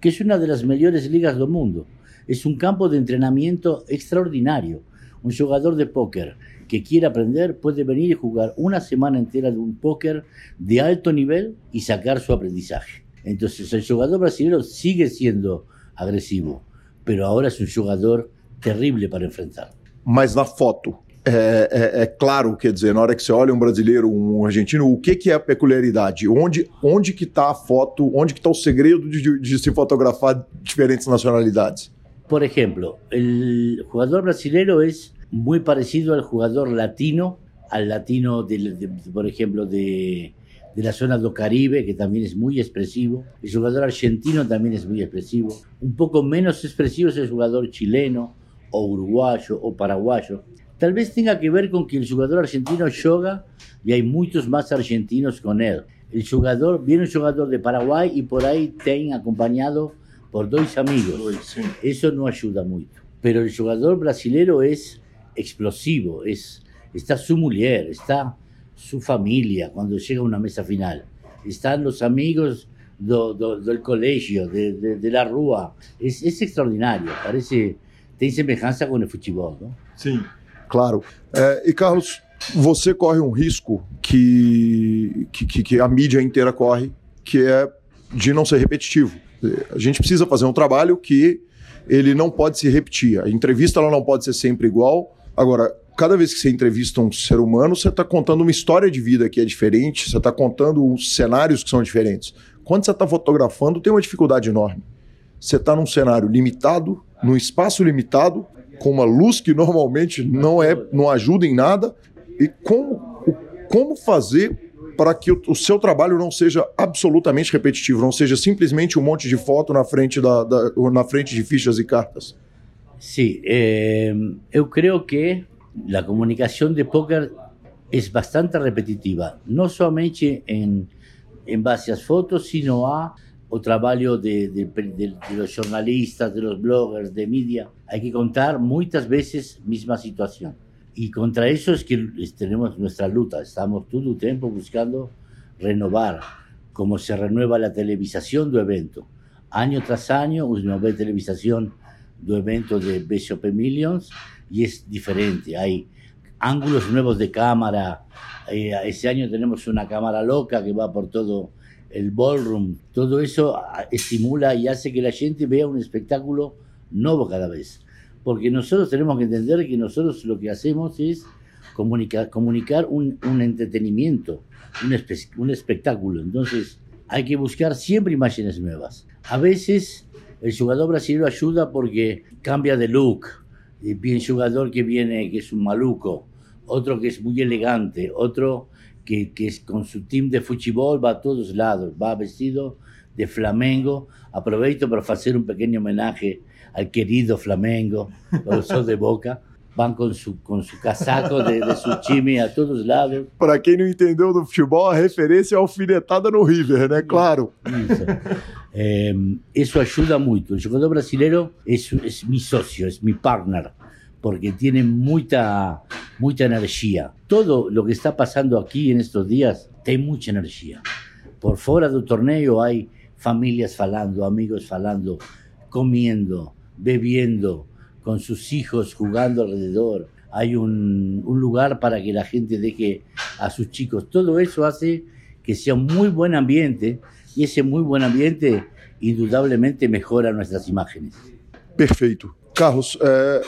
que es una de las mejores ligas del mundo. Es un campo de entrenamiento extraordinario. Un jugador de póker que quiere aprender puede venir y jugar una semana entera de un póker de alto nivel y sacar su aprendizaje. Entonces el jugador brasileño sigue siendo agresivo, pero ahora es un jugador terrible para enfrentar. Mas na foto, é, é, é, claro, quer dizer, na hora que você olha um brasileiro, um argentino, o que, que é a peculiaridade? Onde, onde que está a foto, onde que está o segredo de, de, se fotografar diferentes nacionalidades? Por ejemplo, el jugador brasileño es muy parecido al jugador latino, al latino, de, de, por ejemplo, de, de la zona do Caribe, que también es muy expresivo. El jugador argentino también es muy expresivo. Un poco menos expresivo es el jugador chileno, o uruguayo, o paraguayo. Tal vez tenga que ver con que el jugador argentino yoga y hay muchos más argentinos con él. El jugador, viene un jugador de Paraguay y por ahí ten acompañado por dos amigos. Sí. Eso no ayuda mucho. Pero el jugador brasilero es explosivo, es, está su mujer, está su familia cuando llega a una mesa final. Están los amigos do, do, del colegio, de, de, de la rúa. Es, es, extraordinario, parece, tem semelhança com o futebol, não? Sim. Claro. É, e Carlos, você corre um risco que, que, que a mídia inteira corre, que é de não ser repetitivo. A gente precisa fazer um trabalho que ele não pode se repetir. A entrevista ela não pode ser sempre igual. Agora, cada vez que você entrevista um ser humano, você está contando uma história de vida que é diferente, você está contando cenários que são diferentes. Quando você está fotografando, tem uma dificuldade enorme. Você está num cenário limitado, num espaço limitado, com uma luz que normalmente não é, não ajuda em nada. E como, como fazer para que o, o, seu trabalho não seja absolutamente repetitivo, não seja simplesmente um monte de foto na frente, da, da na frente de fichas e cartas? Sim, eh, eu creio que a comunicação de póquer é bastante repetitiva, não somente em, em base às fotos, sino a o trabalho de, de, de, de, los jornalistas, de los bloggers, de mídia. Hay que contar muchas veces misma situación. Y contra eso es que tenemos nuestra lucha. Estamos todo el tiempo buscando renovar, como se renueva la televisación del evento. Año tras año, uno ve televisación del evento de BSOP Millions y es diferente. Hay ángulos nuevos de cámara. Eh, ese año tenemos una cámara loca que va por todo el ballroom, todo eso estimula y hace que la gente vea un espectáculo nuevo cada vez. Porque nosotros tenemos que entender que nosotros lo que hacemos es comunicar, comunicar un, un entretenimiento, un, un espectáculo. Entonces hay que buscar siempre imágenes nuevas. A veces el jugador brasileño ayuda porque cambia de look. Bien jugador que viene, que es un maluco, otro que es muy elegante, otro que, que con su team de fútbol va a todos lados, va vestido de Flamengo. Aprovecho para hacer un pequeño homenaje al querido Flamengo, los de Boca. Van com su, com su casaco de, de su time a todos os lados. Para quem não entendeu do futebol, a referência é alfinetada no River, né? Claro. Isso. É, isso ajuda muito. O jogador brasileiro é, é meu sócio, é meu partner porque tiene mucha, mucha energía. Todo lo que está pasando aquí en estos días tiene mucha energía. Por fuera del torneo hay familias falando, amigos falando, comiendo, bebiendo, con sus hijos jugando alrededor. Hay un, un lugar para que la gente deje a sus chicos. Todo eso hace que sea un muy buen ambiente y ese muy buen ambiente indudablemente mejora nuestras imágenes. Perfeito. Carlos, é,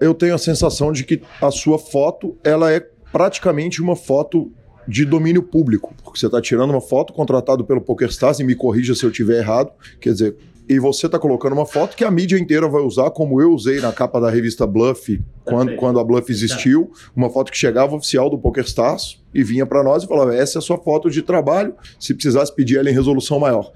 eu tenho a sensação de que a sua foto ela é praticamente uma foto de domínio público, porque você está tirando uma foto contratado pelo PokerStars, e me corrija se eu estiver errado, quer dizer, e você está colocando uma foto que a mídia inteira vai usar, como eu usei na capa da revista Bluff, quando, quando a Bluff existiu, uma foto que chegava oficial do PokerStars e vinha para nós e falava, essa é a sua foto de trabalho, se precisasse pedir ela em resolução maior.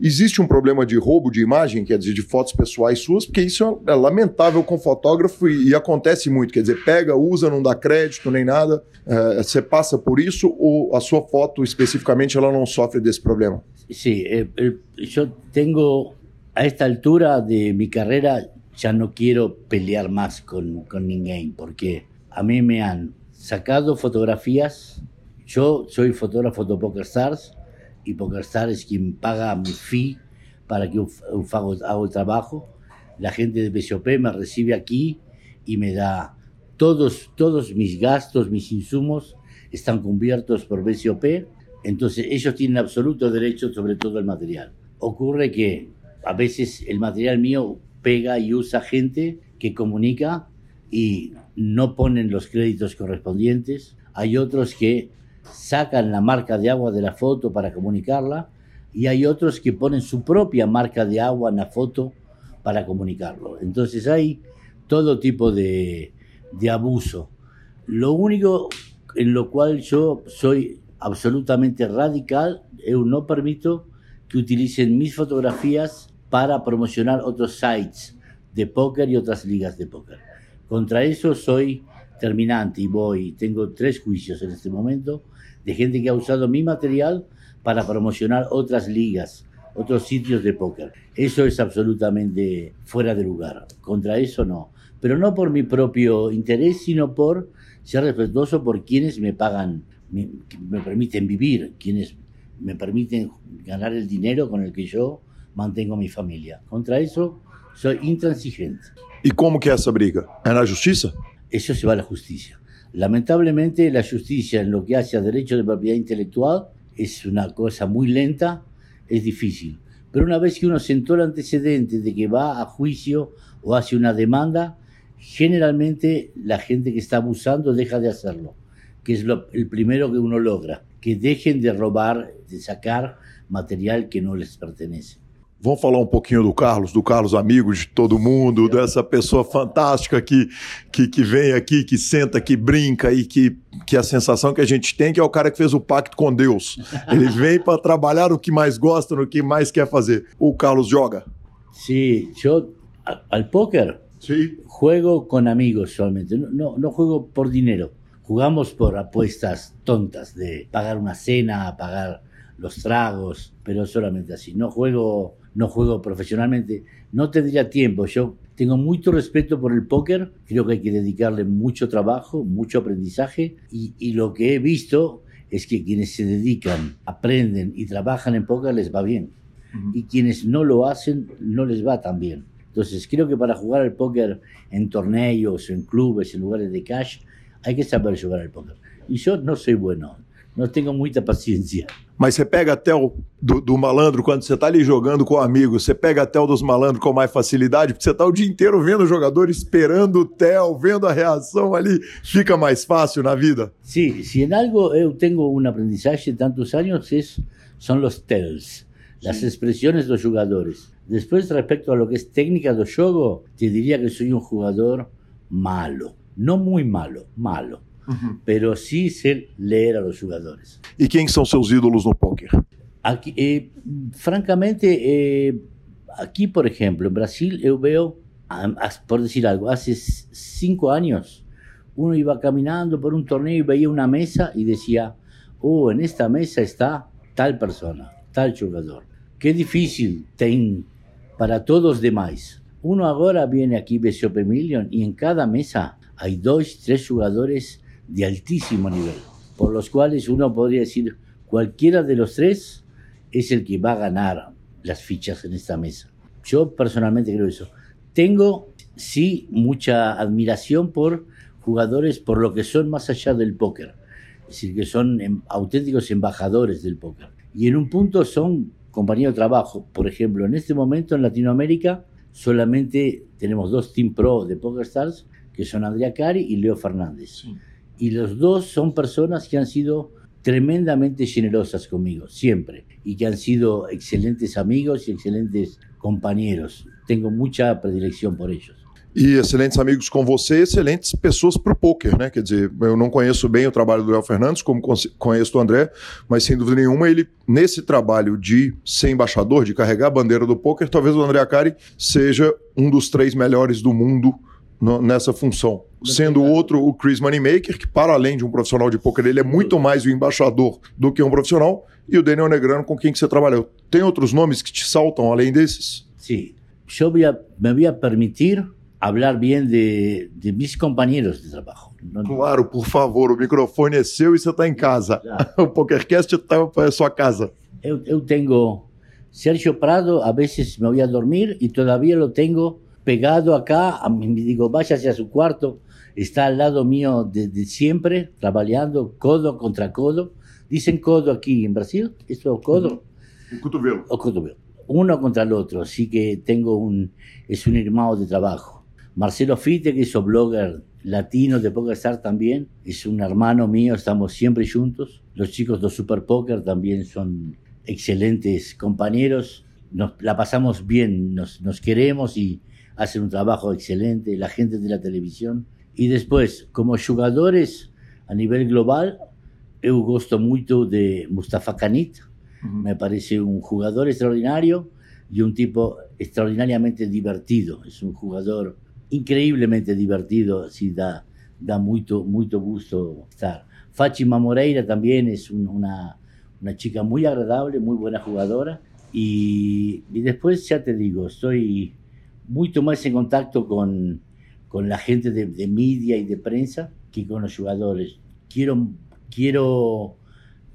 Existe um problema de roubo de imagem, quer dizer, de fotos pessoais suas, porque isso é lamentável com fotógrafo e, e acontece muito. Quer dizer, pega, usa, não dá crédito nem nada. É, você passa por isso ou a sua foto especificamente ela não sofre desse problema? Sim, eu tenho a esta altura de minha carreira já não quero pelear mais com, com ninguém, porque a mim me han sacado fotografias. Eu sou fotógrafo do PokerStars y PokerStar es quien paga mi fee para que yo, haga el trabajo. La gente de BSOP me recibe aquí y me da todos, todos mis gastos, mis insumos están cubiertos por BSOP. Entonces ellos tienen absoluto derecho sobre todo el material. Ocurre que a veces el material mío pega y usa gente que comunica y no ponen los créditos correspondientes. Hay otros que sacan la marca de agua de la foto para comunicarla y hay otros que ponen su propia marca de agua en la foto para comunicarlo. Entonces hay todo tipo de, de abuso. Lo único en lo cual yo soy absolutamente radical, yo no permito que utilicen mis fotografías para promocionar otros sites de póker y otras ligas de póker. Contra eso soy terminante y voy, tengo tres juicios en este momento de gente que ha usado mi material para promocionar otras ligas, otros sitios de póker. Eso es absolutamente fuera de lugar. Contra eso no. Pero no por mi propio interés, sino por ser respetuoso por quienes me pagan, me, me permiten vivir, quienes me permiten ganar el dinero con el que yo mantengo mi familia. Contra eso soy intransigente. ¿Y cómo que esa briga? ¿En la justicia? Eso se va a la justicia. Lamentablemente la justicia en lo que hace a derecho de propiedad intelectual es una cosa muy lenta, es difícil. Pero una vez que uno sentó el antecedente de que va a juicio o hace una demanda, generalmente la gente que está abusando deja de hacerlo, que es lo, el primero que uno logra, que dejen de robar, de sacar material que no les pertenece. Vamos falar um pouquinho do Carlos, do Carlos amigo de todo mundo, dessa pessoa fantástica que, que, que vem aqui, que senta, que brinca e que, que a sensação que a gente tem que é o cara que fez o pacto com Deus. Ele vem para trabalhar no que mais gosta, no que mais quer fazer. O Carlos joga? Sí, yo al póker Sí. juego con amigos solamente, no, no, no juego por dinero. Jugamos por apuestas tontas de pagar una cena, pagar los tragos, pero solamente así. No juego, no juego profesionalmente. No tendría tiempo. Yo tengo mucho respeto por el póker. Creo que hay que dedicarle mucho trabajo, mucho aprendizaje. Y, y lo que he visto es que quienes se dedican, aprenden y trabajan en póker les va bien. Y quienes no lo hacen no les va tan bien. Entonces creo que para jugar al póker en torneos, en clubes, en lugares de cash, hay que saber jugar al póker. E eu não sou bueno, não tenho muita paciência. Mas você pega até o do, do malandro quando você tá ali jogando com amigos, você pega até o dos malandros com mais facilidade, porque você tá o dia inteiro vendo o jogador, esperando o tel, vendo a reação ali, fica mais fácil na vida. Sí, si en algo eu tengo un aprendizaje de tantos años es, son los tells, las expresiones dos jugadores. Después, respecto a lo que es técnica do jogo, te diría que soy un jugador malo. No muy malo, malo. Pero sí sé leer a los jugadores. E quem são seus ídolos no poker? Aquí, eh, francamente, eh, aquí, por ejemplo, en Brasil, yo veo, por decir algo, hace cinco años, uno iba caminando por un torneo y veía una mesa y decía, oh, en esta mesa está tal persona, tal jugador. Qué difícil tem para todos demais. Uno ahora viene aquí, Open Million, y en cada mesa hay dos, tres jugadores de altísimo nivel, por los cuales uno podría decir, cualquiera de los tres es el que va a ganar las fichas en esta mesa. Yo personalmente creo eso. Tengo, sí, mucha admiración por jugadores por lo que son más allá del póker. Es decir, que son em- auténticos embajadores del póker. Y en un punto son compañeros de trabajo. Por ejemplo, en este momento en Latinoamérica solamente tenemos dos Team Pro de Poker Stars, que son Andrea Cari y Leo Fernández. Y los dos son personas que han sido tremendamente generosas conmigo, siempre. Y que han sido excelentes amigos y excelentes compañeros. Tengo mucha predilección por ellos. E excelentes amigos com você, excelentes pessoas pro poker, né? Quer dizer, eu não conheço bem o trabalho do Léo Fernandes, como conheço do André, mas sem dúvida nenhuma, ele, nesse trabalho de ser embaixador, de carregar a bandeira do poker, talvez o André Acari seja um dos três melhores do mundo no- nessa função. Sendo o outro o Chris Moneymaker, que para além de um profissional de poker, ele é muito mais o embaixador do que um profissional, e o Daniel Negrano, com quem que você trabalhou. Tem outros nomes que te saltam além desses? Sí, yo voy a, me voy a permitir hablar bien de, de mis compañeros de trabajo. No- Claro, por favor, o microfone é seu e você está em casa. (laughs) O PokerCast tá, é sua casa. Eu, eu tengo Sergio Prado, a veces me voy a dormir y todavía lo tengo pegado acá, a digo, váyase a su cuarto, está al lado mío de, de siempre, trabajando codo contra codo. Dicen codo aquí en Brasil, esto es codo cotovelo. o cotovelo. Uno contra el otro, así que tengo un, es un hermano de trabajo. Marcelo Fite, que es un blogger latino de PokerStar también, es un hermano mío, estamos siempre juntos. Los chicos de Super Poker también son excelentes compañeros. Nos la pasamos bien, nos, nos queremos y hacen un trabajo excelente, la gente de la televisión. Y después, como jugadores a nivel global, eu gosto muito de Mustafa Kanit, me parece un jugador extraordinario y un tipo extraordinariamente divertido. Es un jugador increíblemente divertido, así da, da muito, muito gusto estar. Fátima Moreira también es un- una, una chica muy agradable, muy buena jugadora. Y, y después, ya te digo, estoy mucho más en contacto con, con la gente de, de media y de prensa que con los jugadores. Quiero, quiero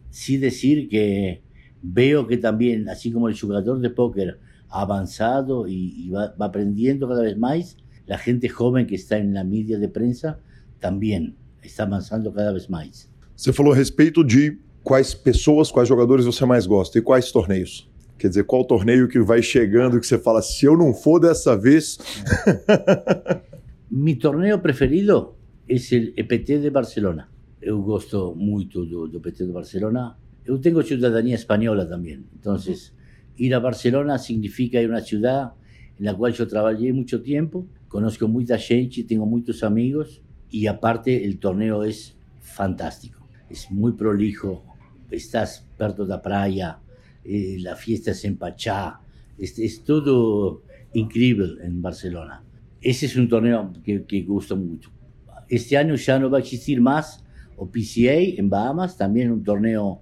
sí decir que veo que también, así como el jugador de póker ha avanzado y, va aprendiendo cada vez más, la gente joven que está en la media de prensa también está avanzando cada vez más. Você falou a respeito de quais pessoas, quais jogadores você mais gosta e quais torneios. Quer dizer, qual torneio que vai chegando que você fala, se eu não for dessa vez. (laughs) Mi torneo preferido es el EPT de Barcelona. Eu gosto muito do, do EPT de Barcelona. Eu tenho cidadania espanhola también, entonces Ir a Barcelona significa ir a una ciudad en la cual yo trabajé mucho tiempo, conozco mucha gente, tengo muchos amigos y aparte el torneo es fantástico, es muy prolijo, estás perto de la playa, eh, la fiesta es en Pachá, es, todo increíble en Barcelona. Ese es un torneo que, que gusta mucho. Este año ya no va a existir más o PCA en Bahamas, también un torneo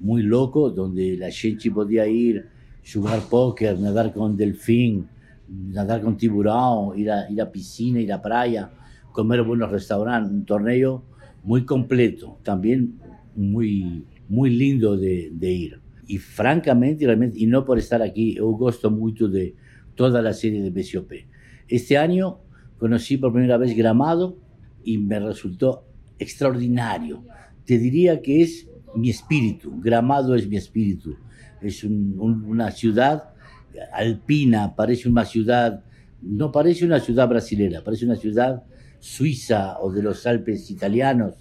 muy loco donde la gente podía ir, jugar póker, nadar con delfín, nadar con tiburón, ir a, ir a piscina, ir a playa, comer buenos restaurantes, un torneo muy completo, también muy, muy lindo de ir. Y francamente, realmente, y no por estar aquí, yo gusto mucho de toda la serie de BCOP. Este año conocí por primera vez Gramado y me resultó extraordinario. Te diría que es mi espíritu, Gramado es mi espíritu. Es un, un, una ciudad alpina, parece una ciudad, no parece una ciudad brasilera, parece una ciudad suiza o de los Alpes italianos.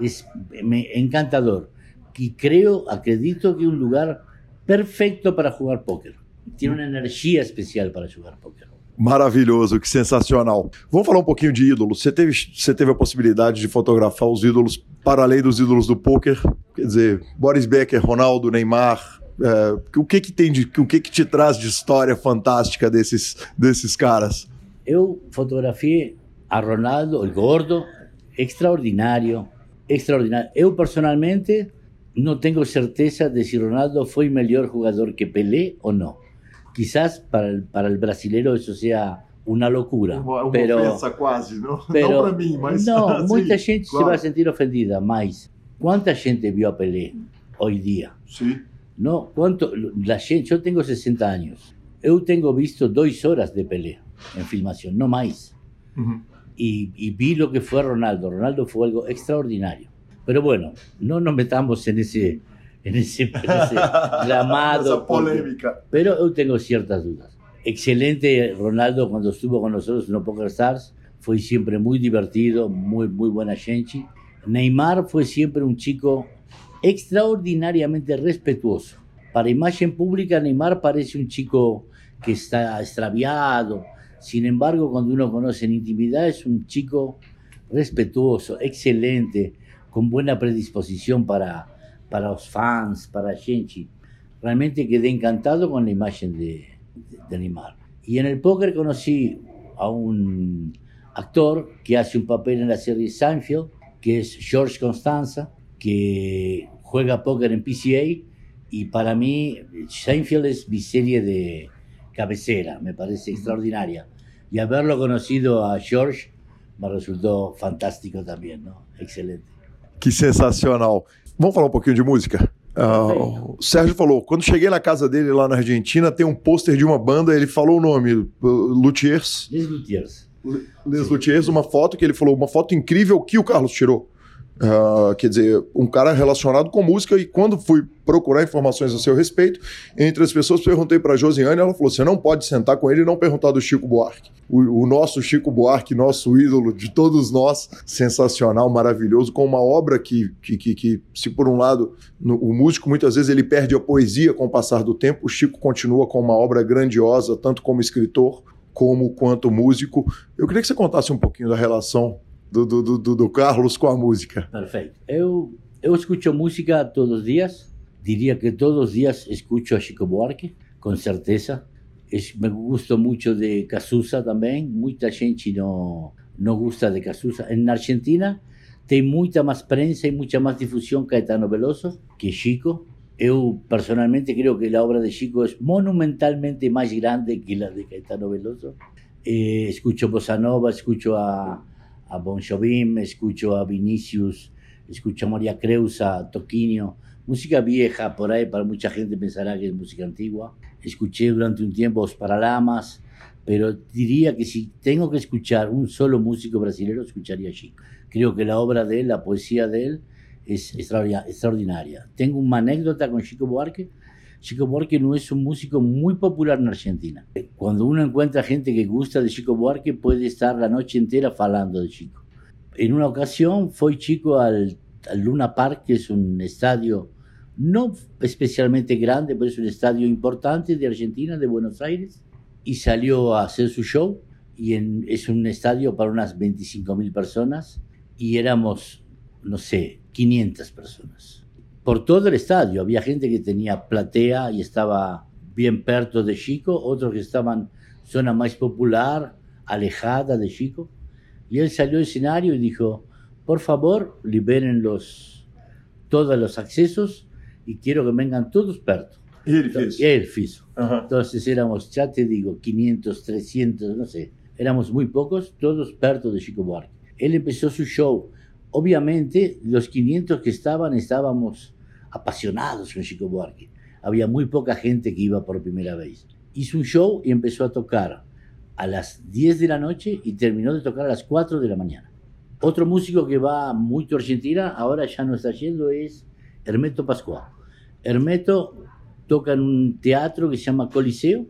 Es me, encantador. Y creo, acredito que es un lugar perfecto para jugar póquer. Tiene uma energia especial para jogar poker. Maravilhoso, que sensacional. Vamos falar um pouquinho de ídolos. Você teve, você teve a possibilidade de fotografar os ídolos para além dos ídolos do poker? Quer dizer, Boris Becker, Ronaldo, Neymar. É, o que que tem de, o que que te traz de história fantástica desses desses caras? Eu fotografei a Ronaldo, o gordo, extraordinário, extraordinário. Eu personalmente não tenho certeza de se Ronaldo foi melhor jogador que Pelé ou não. Quizás para el, para el brasilero eso sea una locura. Uma, uma pero, ofensa quase, não, (laughs) pero, não para mim, mas... No, (laughs) sí, muita gente claro. se va a sentir ofendida, mas ¿cuánta gente vio a Pelé hoy día? Sí. No, ¿cuánto? La gente, yo tengo 60 años. Eu tengo visto dos horas de Pelé en filmación, no más. Uhum. Y, y vi lo que fue Ronaldo. Ronaldo fue algo extraordinario. Pero bueno, no nos metamos en ese, en ese, en ese (laughs) gramado. Essa polêmica. Pero yo tengo ciertas dudas. Excelente Ronaldo cuando estuvo con nosotros en los Poker Stars. Fue siempre muy divertido, muy, muy buena gente. Neymar fue siempre un chico extraordinariamente respetuoso. Para imagen pública, Neymar parece un chico que está extraviado. Sin embargo, cuando uno conoce en intimidad, es un chico respetuoso, excelente, con buena predisposición para, para los fans, para gente. Realmente quedé encantado con la imagen de, de, de Neymar. Y en el póker conocí a un actor que hace un papel en la serie Seinfeld, que es George Constanza, que juega póker en PCA y para mí Seinfeld es mi serie de cabecera, me parece extraordinaria. Y haberlo conocido a George me resultó fantástico también, ¿no? Excelente. Que sensacional. Vamos falar um pouquinho de música? Uh, o Sérgio falou, quando cheguei na casa dele lá na Argentina, tem um pôster de uma banda, ele falou o nome, uh, Luthiers. Les Luthiers. Les Luthiers, uma foto que ele falou, uma foto incrível que o Carlos tirou. Uh, quer dizer, um cara relacionado com música, e quando fui procurar informações a seu respeito, entre as pessoas perguntei para Josiane, ela falou: você não pode sentar com ele e não perguntar do Chico Buarque. O, o, nosso Chico Buarque, nosso ídolo de todos nós, sensacional, maravilhoso, com uma obra que, que, que, que se por um lado no, o músico muitas vezes ele perde a poesia com o passar do tempo, o Chico continua com uma obra grandiosa, tanto como escritor como quanto músico. Eu queria que você contasse um pouquinho da relação do, do, do, do, Carlos com a música. Perfeito. Eu, eu escuto música todos os dias. Diria que todos os dias escuto a Chico Buarque, com certeza. Es, me gosto muito de Cazuza também. Muita gente não, não gosta de Cazuza. Na Argentina tem muita mais prensa e muita mais difusão Caetano Veloso que Chico. Eu, personalmente, creio que a obra de Chico é monumentalmente mais grande que a de Caetano Veloso. Eh, escucho Bossa Nova, escucho a a Bon Jovim, escucho a Vinicius, escucho a María Creusa, a Toquinho, música vieja por ahí, para mucha gente pensará que es música antigua. Escuché durante un tiempo Os Paralamas, pero diría que si tengo que escuchar un solo músico brasileño, escucharía a Chico. Creo que la obra de él, la poesía de él, es extraordinaria. Tengo una anécdota con Chico Buarque. Chico Buarque no es un músico muy popular en Argentina. Cuando uno encuentra gente que gusta de Chico Buarque, puede estar la noche entera hablando de Chico. En una ocasión fue Chico al, al, Luna Park, que es un estadio no especialmente grande, pero es un estadio importante de Argentina, de Buenos Aires, y salió a hacer su show, y en, es un estadio para unas 25 mil personas, y éramos, no sé, 500 personas. Por todo el estadio, había gente que tenía platea y estaba bien perto de Chico, otros que estaban zona más popular, alejada de Chico, y él salió al escenario y dijo, por favor, liberen los, todos los accesos y quiero que vengan todos perto. E ele fez. Y él hizo. Aham. Entonces éramos, ya te digo, 500, 300, no sé, éramos muy pocos, todos perto de Chico Buarque. Él empezó su show. Obviamente, los 500 que estaban, estábamos apasionados con Chico Buarque. Había muy poca gente que iba por primera vez. Hizo un show y empezó a tocar a las 10 de la noche y terminó de tocar a las 4 de la mañana. Otro músico que va mucho a Argentina, ahora ya no está yendo, es Hermeto Pascual. Hermeto toca en un teatro que se llama Coliseo.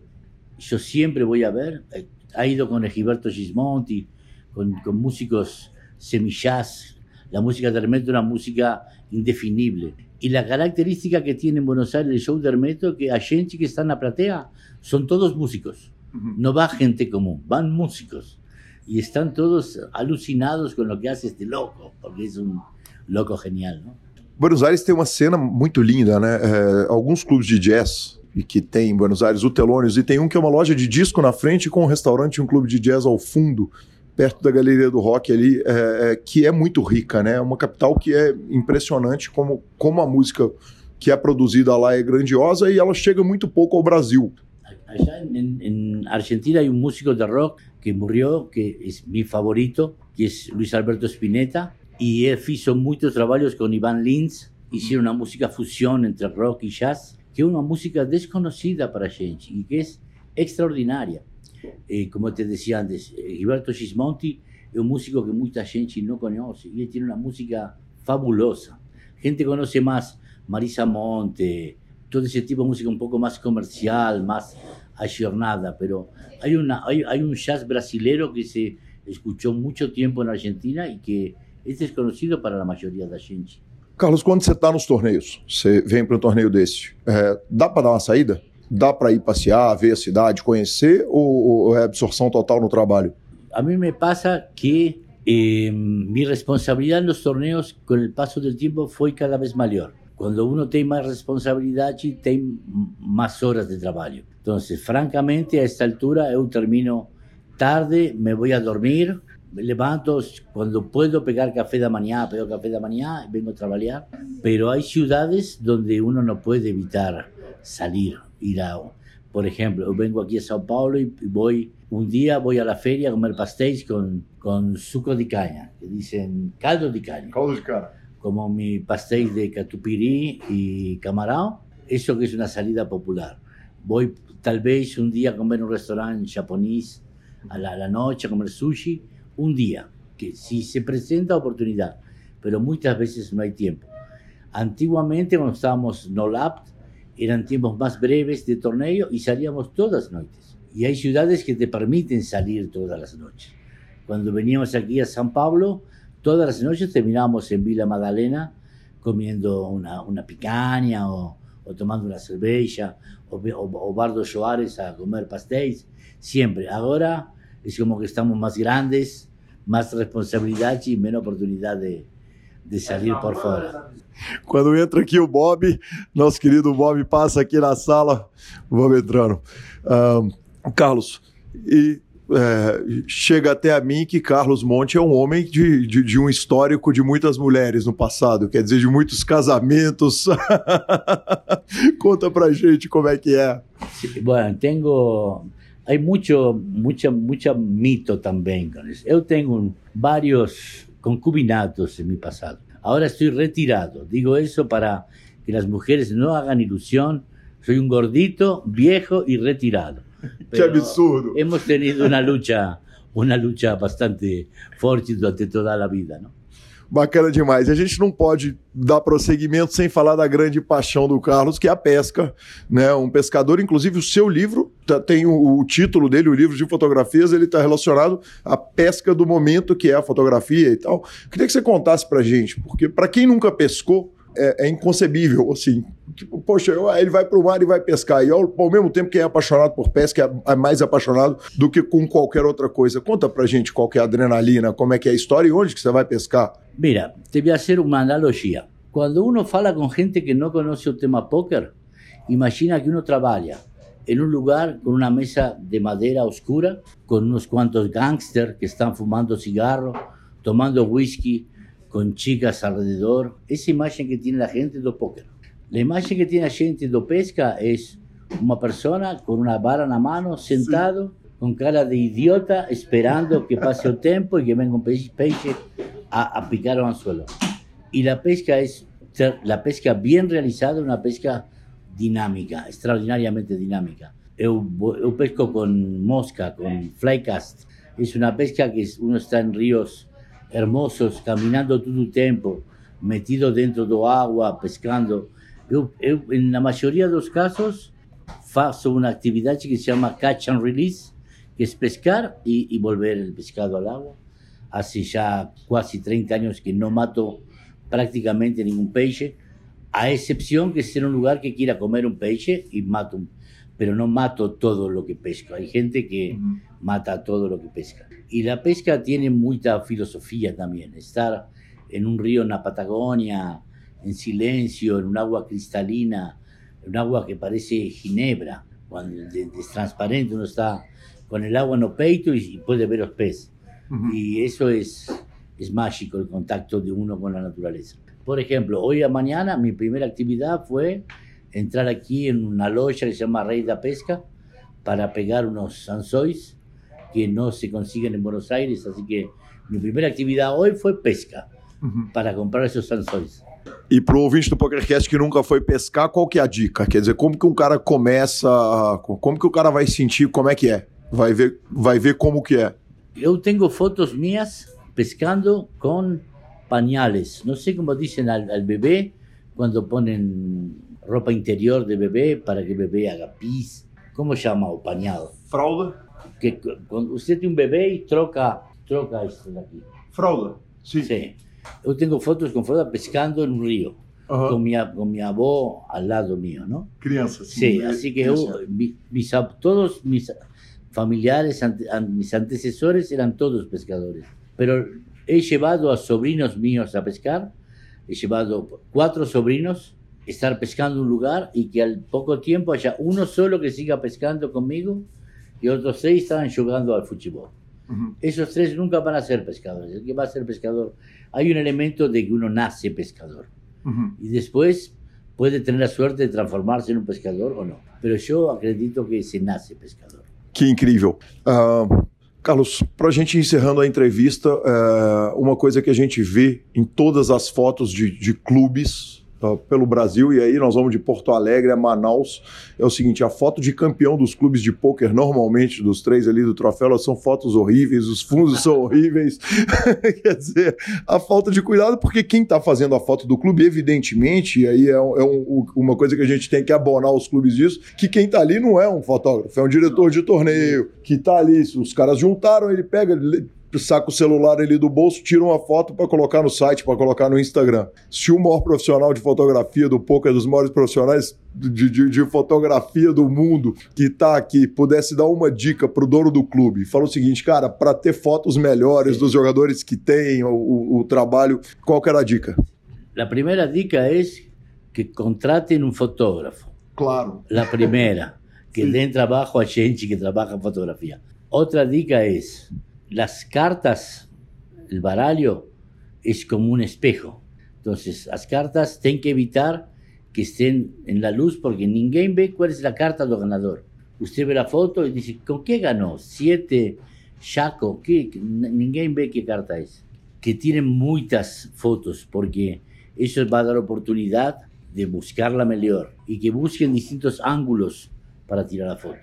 Yo siempre voy a ver. Eh, Ha ido con Gilberto Gismonti, con, con músicos semillas. La música de Hermeto es una música indefinible. Y la característica que tiene en Buenos Aires el show de Hermeto, que a gente que está en la platea, son todos músicos. No va gente común, van músicos. Y están todos alucinados con lo que hace este loco, porque es un loco genial, ¿no? Buenos Aires tem uma cena muito linda, né? É, alguns clubes de jazz e que tem em Buenos Aires, o Telônios, e tem um que é uma loja de disco na frente com um restaurante e um clube de jazz ao fundo, perto da Galeria do Rock ali, é, é, que é muito rica, né? É uma capital que é impressionante como, como a música que é produzida lá é grandiosa e ela chega muito pouco ao Brasil. Allá en, en- en Argentina hay un músico de rock que murió, que es mi favorito, que es Luis Alberto Spinetta, y él hizo muchos trabajos con Iván Lins, hicieron una música fusión entre rock y jazz, que es una música desconocida para gente y que es extraordinaria. Eh, como te decía antes, eh, Gilberto Gismonti es un músico que mucha gente no conoce y él tiene una música fabulosa. Gente conoce más Marisa Monte, todo ese tipo de música un poco más comercial, más ayornada, pero hay, una, hay, hay un jazz brasilero que se escuchó mucho tiempo en Argentina y que es desconocido para la mayoría de la gente. Carlos, quando você está nos torneios, você vem para um torneio desse, é, dá para dar uma saída? Dá para ir passear, ver a cidade, conhecer ou, ou é absorção total no trabalho? A mí me pasa que eh, mi responsabilidad en los torneos con el paso del tiempo fue cada vez mayor. Cuando uno tiene más responsabilidad, tiene más horas de trabajo. Entonces, francamente, a esta altura yo termino tarde, me voy a dormir, me levanto cuando puedo pegar café de mañana, pego café de mañana, vengo a trabajar. Pero hay ciudades donde uno no puede evitar salir, ir a... Por ejemplo, yo vengo aquí a Sao Paulo y voy un día voy a la feria a comer pastéis con, con suco de caña, que dicen caldo de caña, Caldo de cara. como mi pastéis de catupirí y camarón, eso que es una salida popular. Voy tal vez un día a comer en un restaurante japonés a la, a la noche, a comer sushi, un día, que si se presenta oportunidad, pero muchas veces no hay tiempo. Antiguamente, cuando estábamos no lapt, eran tiempos más breves de torneo y salíamos todas las noches. Y hay ciudades que te permiten salir todas las noches. Cuando veníamos aquí a San Pablo, todas las noches terminábamos en Villa Magdalena comiendo una, una picaña o, o tomando una cerveza o, o, o Bardo Soares a comer pastéis. Siempre. Ahora es como que estamos más grandes, más responsabilidad y menos oportunidad de, de salir por fuera. Quando entra aqui o Bob, nosso querido Bob passa aqui na sala, Bob entrando. Carlos, e é, chega até a mim que Carlos Monte é um homem de, de, de um histórico de muitas mulheres no passado, quer dizer, de muitos casamentos. (laughs) Conta pra gente como é que é. Sí, bueno, tengo. Hay mucho, mucha, mucha mito. Yo tengo un- varios concubinatos en mi pasado. Ahora estoy retirado. Digo eso para que las mujeres no hagan ilusión. Soy un gordito, viejo y retirado. (laughs) Pero absurdo. Hemos tenido una lucha, una lucha bastante fuerte durante toda la vida, ¿no? Bacana demais. A gente não pode dar prosseguimento sem falar da grande paixão do Carlos, que é a pesca, né? Um pescador, inclusive o seu livro tá- tem o, o título dele, o livro de fotografias, ele está relacionado à pesca do momento, que é a fotografia e tal. Queria que você contasse pra gente, porque para quem nunca pescou, é, é inconcebível, assim. Tipo, poxa, ele vai para o mar e vai pescar. E ao, ao, mesmo tempo, quem é apaixonado por pesca é, é mais apaixonado do que com qualquer outra coisa. Conta pra gente qual que é a adrenalina, como é que é a história e onde que você vai pescar. Mira, te voy a hacer una analogía. Cuando uno fala con gente que no conoce el tema póker, imagina que uno trabaja en un lugar con una mesa de madera oscura, con unos cuantos gángsters que están fumando cigarro, tomando whisky, con chicas alrededor. Esa imagen que tiene la gente do póquer. La imagen que tiene la gente do pesca es una persona con una vara en la mano, sentado, sí. con cara de idiota, esperando que pase el tiempo y que venga un peixe, peixe a, a, picar el anzuelo. Y la pesca es la pesca bien realizada, una pesca dinámica, extraordinariamente dinámica. Eu, eu pesco con mosca, con flycast. Es una pesca que uno está en ríos hermosos, caminando todo el tiempo, metido dentro do agua, pescando. Eu, eu, en la mayoría de los casos, faço una actividad que se llama catch and release, que es pescar y, volver el pescado al agua. Hace ya casi 30 años que no mato prácticamente ningún peixe, a excepción que sea un lugar que quiera comer un peixe y mato un, pero no mato todo lo que pesco. Hay gente que uh -huh. mata todo lo que pesca. Y la pesca tiene mucha filosofía también. Estar en un río en la Patagonia, en silencio, en un agua cristalina, un agua que parece ginebra, cuando es transparente, uno está con el agua en el peito y, puede ver los peces. Uh -huh. Y eso es, es mágico, el contacto de uno con la naturaleza. Por ejemplo, hoy a mañana mi primera actividad fue entrar aquí en una loya que se llama Rey de Pesca para pegar unos anzois que no se consiguen en Buenos Aires, así que mi primera actividad hoy fue pesca uhum. para comprar esses anzóis. E para o ouvinte do PokerCast que nunca foi pescar, qual que é a dica? Quer dizer, como que um cara começa, como que o cara vai sentir, como é que é? Vai ver, vai ver como que é. Eu tenho fotos minhas pescando com pañales. No sé cómo dicen al, al bebé cuando ponen ropa interior de bebé para que el bebé haga pis. ¿Cómo se llama o pañal? Fralda. Que cuando usted tiene un bebé y troca, troca esto de aquí. Fralda, sí. Sí. Yo tengo fotos con fralda pescando en un río. Uh -huh. con, mi, con mi abó al lado mío, ¿no? Crianza. Sí, sí así que yo, mis, todos mis familiares, ante, mis antecesores eran todos pescadores. Pero he llevado a sobrinos míos a pescar, he llevado cuatro sobrinos estar pescando un lugar y que al poco tiempo haya uno solo que siga pescando conmigo y otros seis estaban jugando al fútbol. Uh -huh. Esos tres nunca van a ser pescadores. El que va a ser pescador, hay un elemento de que uno nace pescador uh -huh. y después puede tener la suerte de transformarse en un pescador o no. Pero yo acredito que se nace pescador. Que incrível. Uh, Carlos, para a gente encerrando a entrevista, é, uma coisa que a gente vê em todas as fotos de, de clubes pelo Brasil, e aí nós vamos de Porto Alegre a Manaus, é o seguinte: a foto de campeão dos clubes de pôquer, normalmente, dos três ali do troféu, elas são fotos horríveis, os fundos são horríveis. (laughs) Quer dizer, a falta de cuidado, porque quem está fazendo a foto do clube, evidentemente, e aí é, um, é um, uma coisa que a gente tem que abonar os clubes disso, que quem está ali não é um fotógrafo, é um diretor de torneio, que está ali, os caras juntaram, ele pega, ele saca o celular ali do bolso, tira uma foto para colocar no site, para colocar no Instagram. Se o maior profissional de fotografia do poker, dos maiores profissionais de, de, de fotografia do mundo que está aqui, pudesse dar uma dica pro dono do clube, fala o seguinte, cara, para ter fotos melhores dos jogadores que têm o, o, o trabalho, qual que era a dica? A primeira dica é que contratem um fotógrafo. Claro. A primeira, que (laughs) den trabalho a gente que trabalha em fotografia. Outra dica é las cartas, el barallo, es como un espejo. Entonces, las cartas tienen que evitar que estén en la luz porque ninguém ve cuál es la carta del ganador. Usted ve la foto y dice, ¿con qué ganó? Siete, Chaco, ¿qué? Ninguém ve qué carta es. Que tienen muchas fotos porque eso va a dar oportunidad de buscarla mejor y que busquen distintos ángulos para tirar la foto.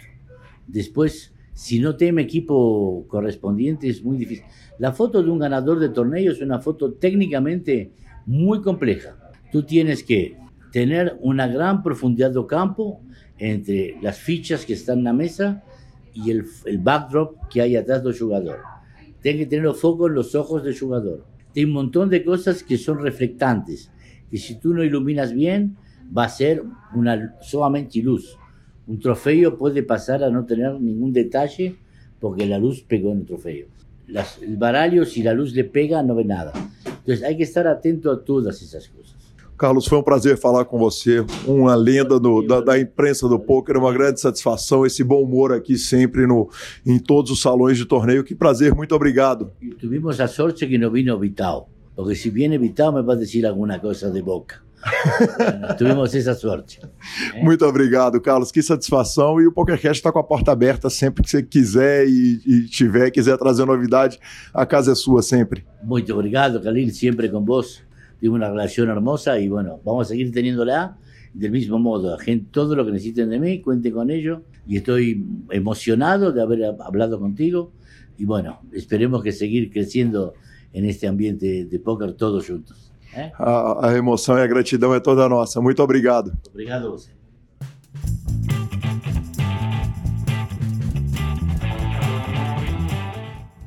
Después, si no tiene equipo correspondiente es muy difícil. La foto de un ganador de torneo es una foto técnicamente muy compleja. Tú tienes que tener una gran profundidad de campo entre las fichas que están en la mesa y el, el backdrop que hay atrás del jugador. Tienes que tener los focos en los ojos del jugador. Hay un montón de cosas que son reflectantes, Y si tú no iluminas bien, va a ser una, solamente luz. Un trofeo puede pasar a no tener ningún detalle porque la luz pegó en el trofeo. Las, el baralho, si la luz le pega, no ve nada. Entonces hay que estar atento a todas esas cosas. Carlos, foi um prazer falar com você, uma lenda da, da, imprensa do poker, uma grande satisfação, esse bom humor aqui sempre no, em todos os salões de torneio. Que prazer, muito obrigado. Y tuvimos la suerte que no vino Vitao, porque si viene Vitao me va a decir alguna cosa de boca. Bueno, tuvimos essa sorte. (laughs) Muito obrigado, Carlos. Que satisfação. E o PokerCast está com a porta aberta sempre que você quiser e, e tiver, quiser trazer novidade, a casa é sua sempre. Muito obrigado, Khalil, sempre com vos. Tengo una relación hermosa y bueno, vamos a seguir teniéndola del mismo modo. Gente, todo lo que necesiten de mí, cuente con ello. Y estoy emocionado de haber hablado contigo. Y bueno, esperemos que seguir creciendo en este ambiente de póker todos juntos. É? A, a, emoção e a gratidão é toda nossa. Muito obrigado. Obrigado a você.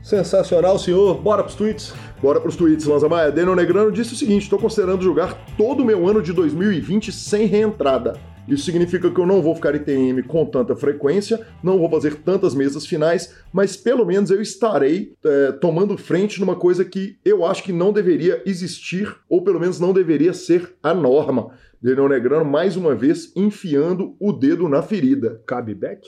Sensacional, senhor. Bora pros tweets. Bora pros tweets, Lanza Maia. Daniel Negrano disse o seguinte: estou considerando jogar todo o meu ano de 2020 sem reentrada. Isso significa que eu não vou ficar em TM com tanta frequência, não vou fazer tantas mesas finais, mas pelo menos eu estarei é, tomando frente numa coisa que eu acho que não deveria existir, ou pelo menos não deveria ser a norma. Daniel Negrano, mais uma vez, enfiando o dedo na ferida. Cabe bet?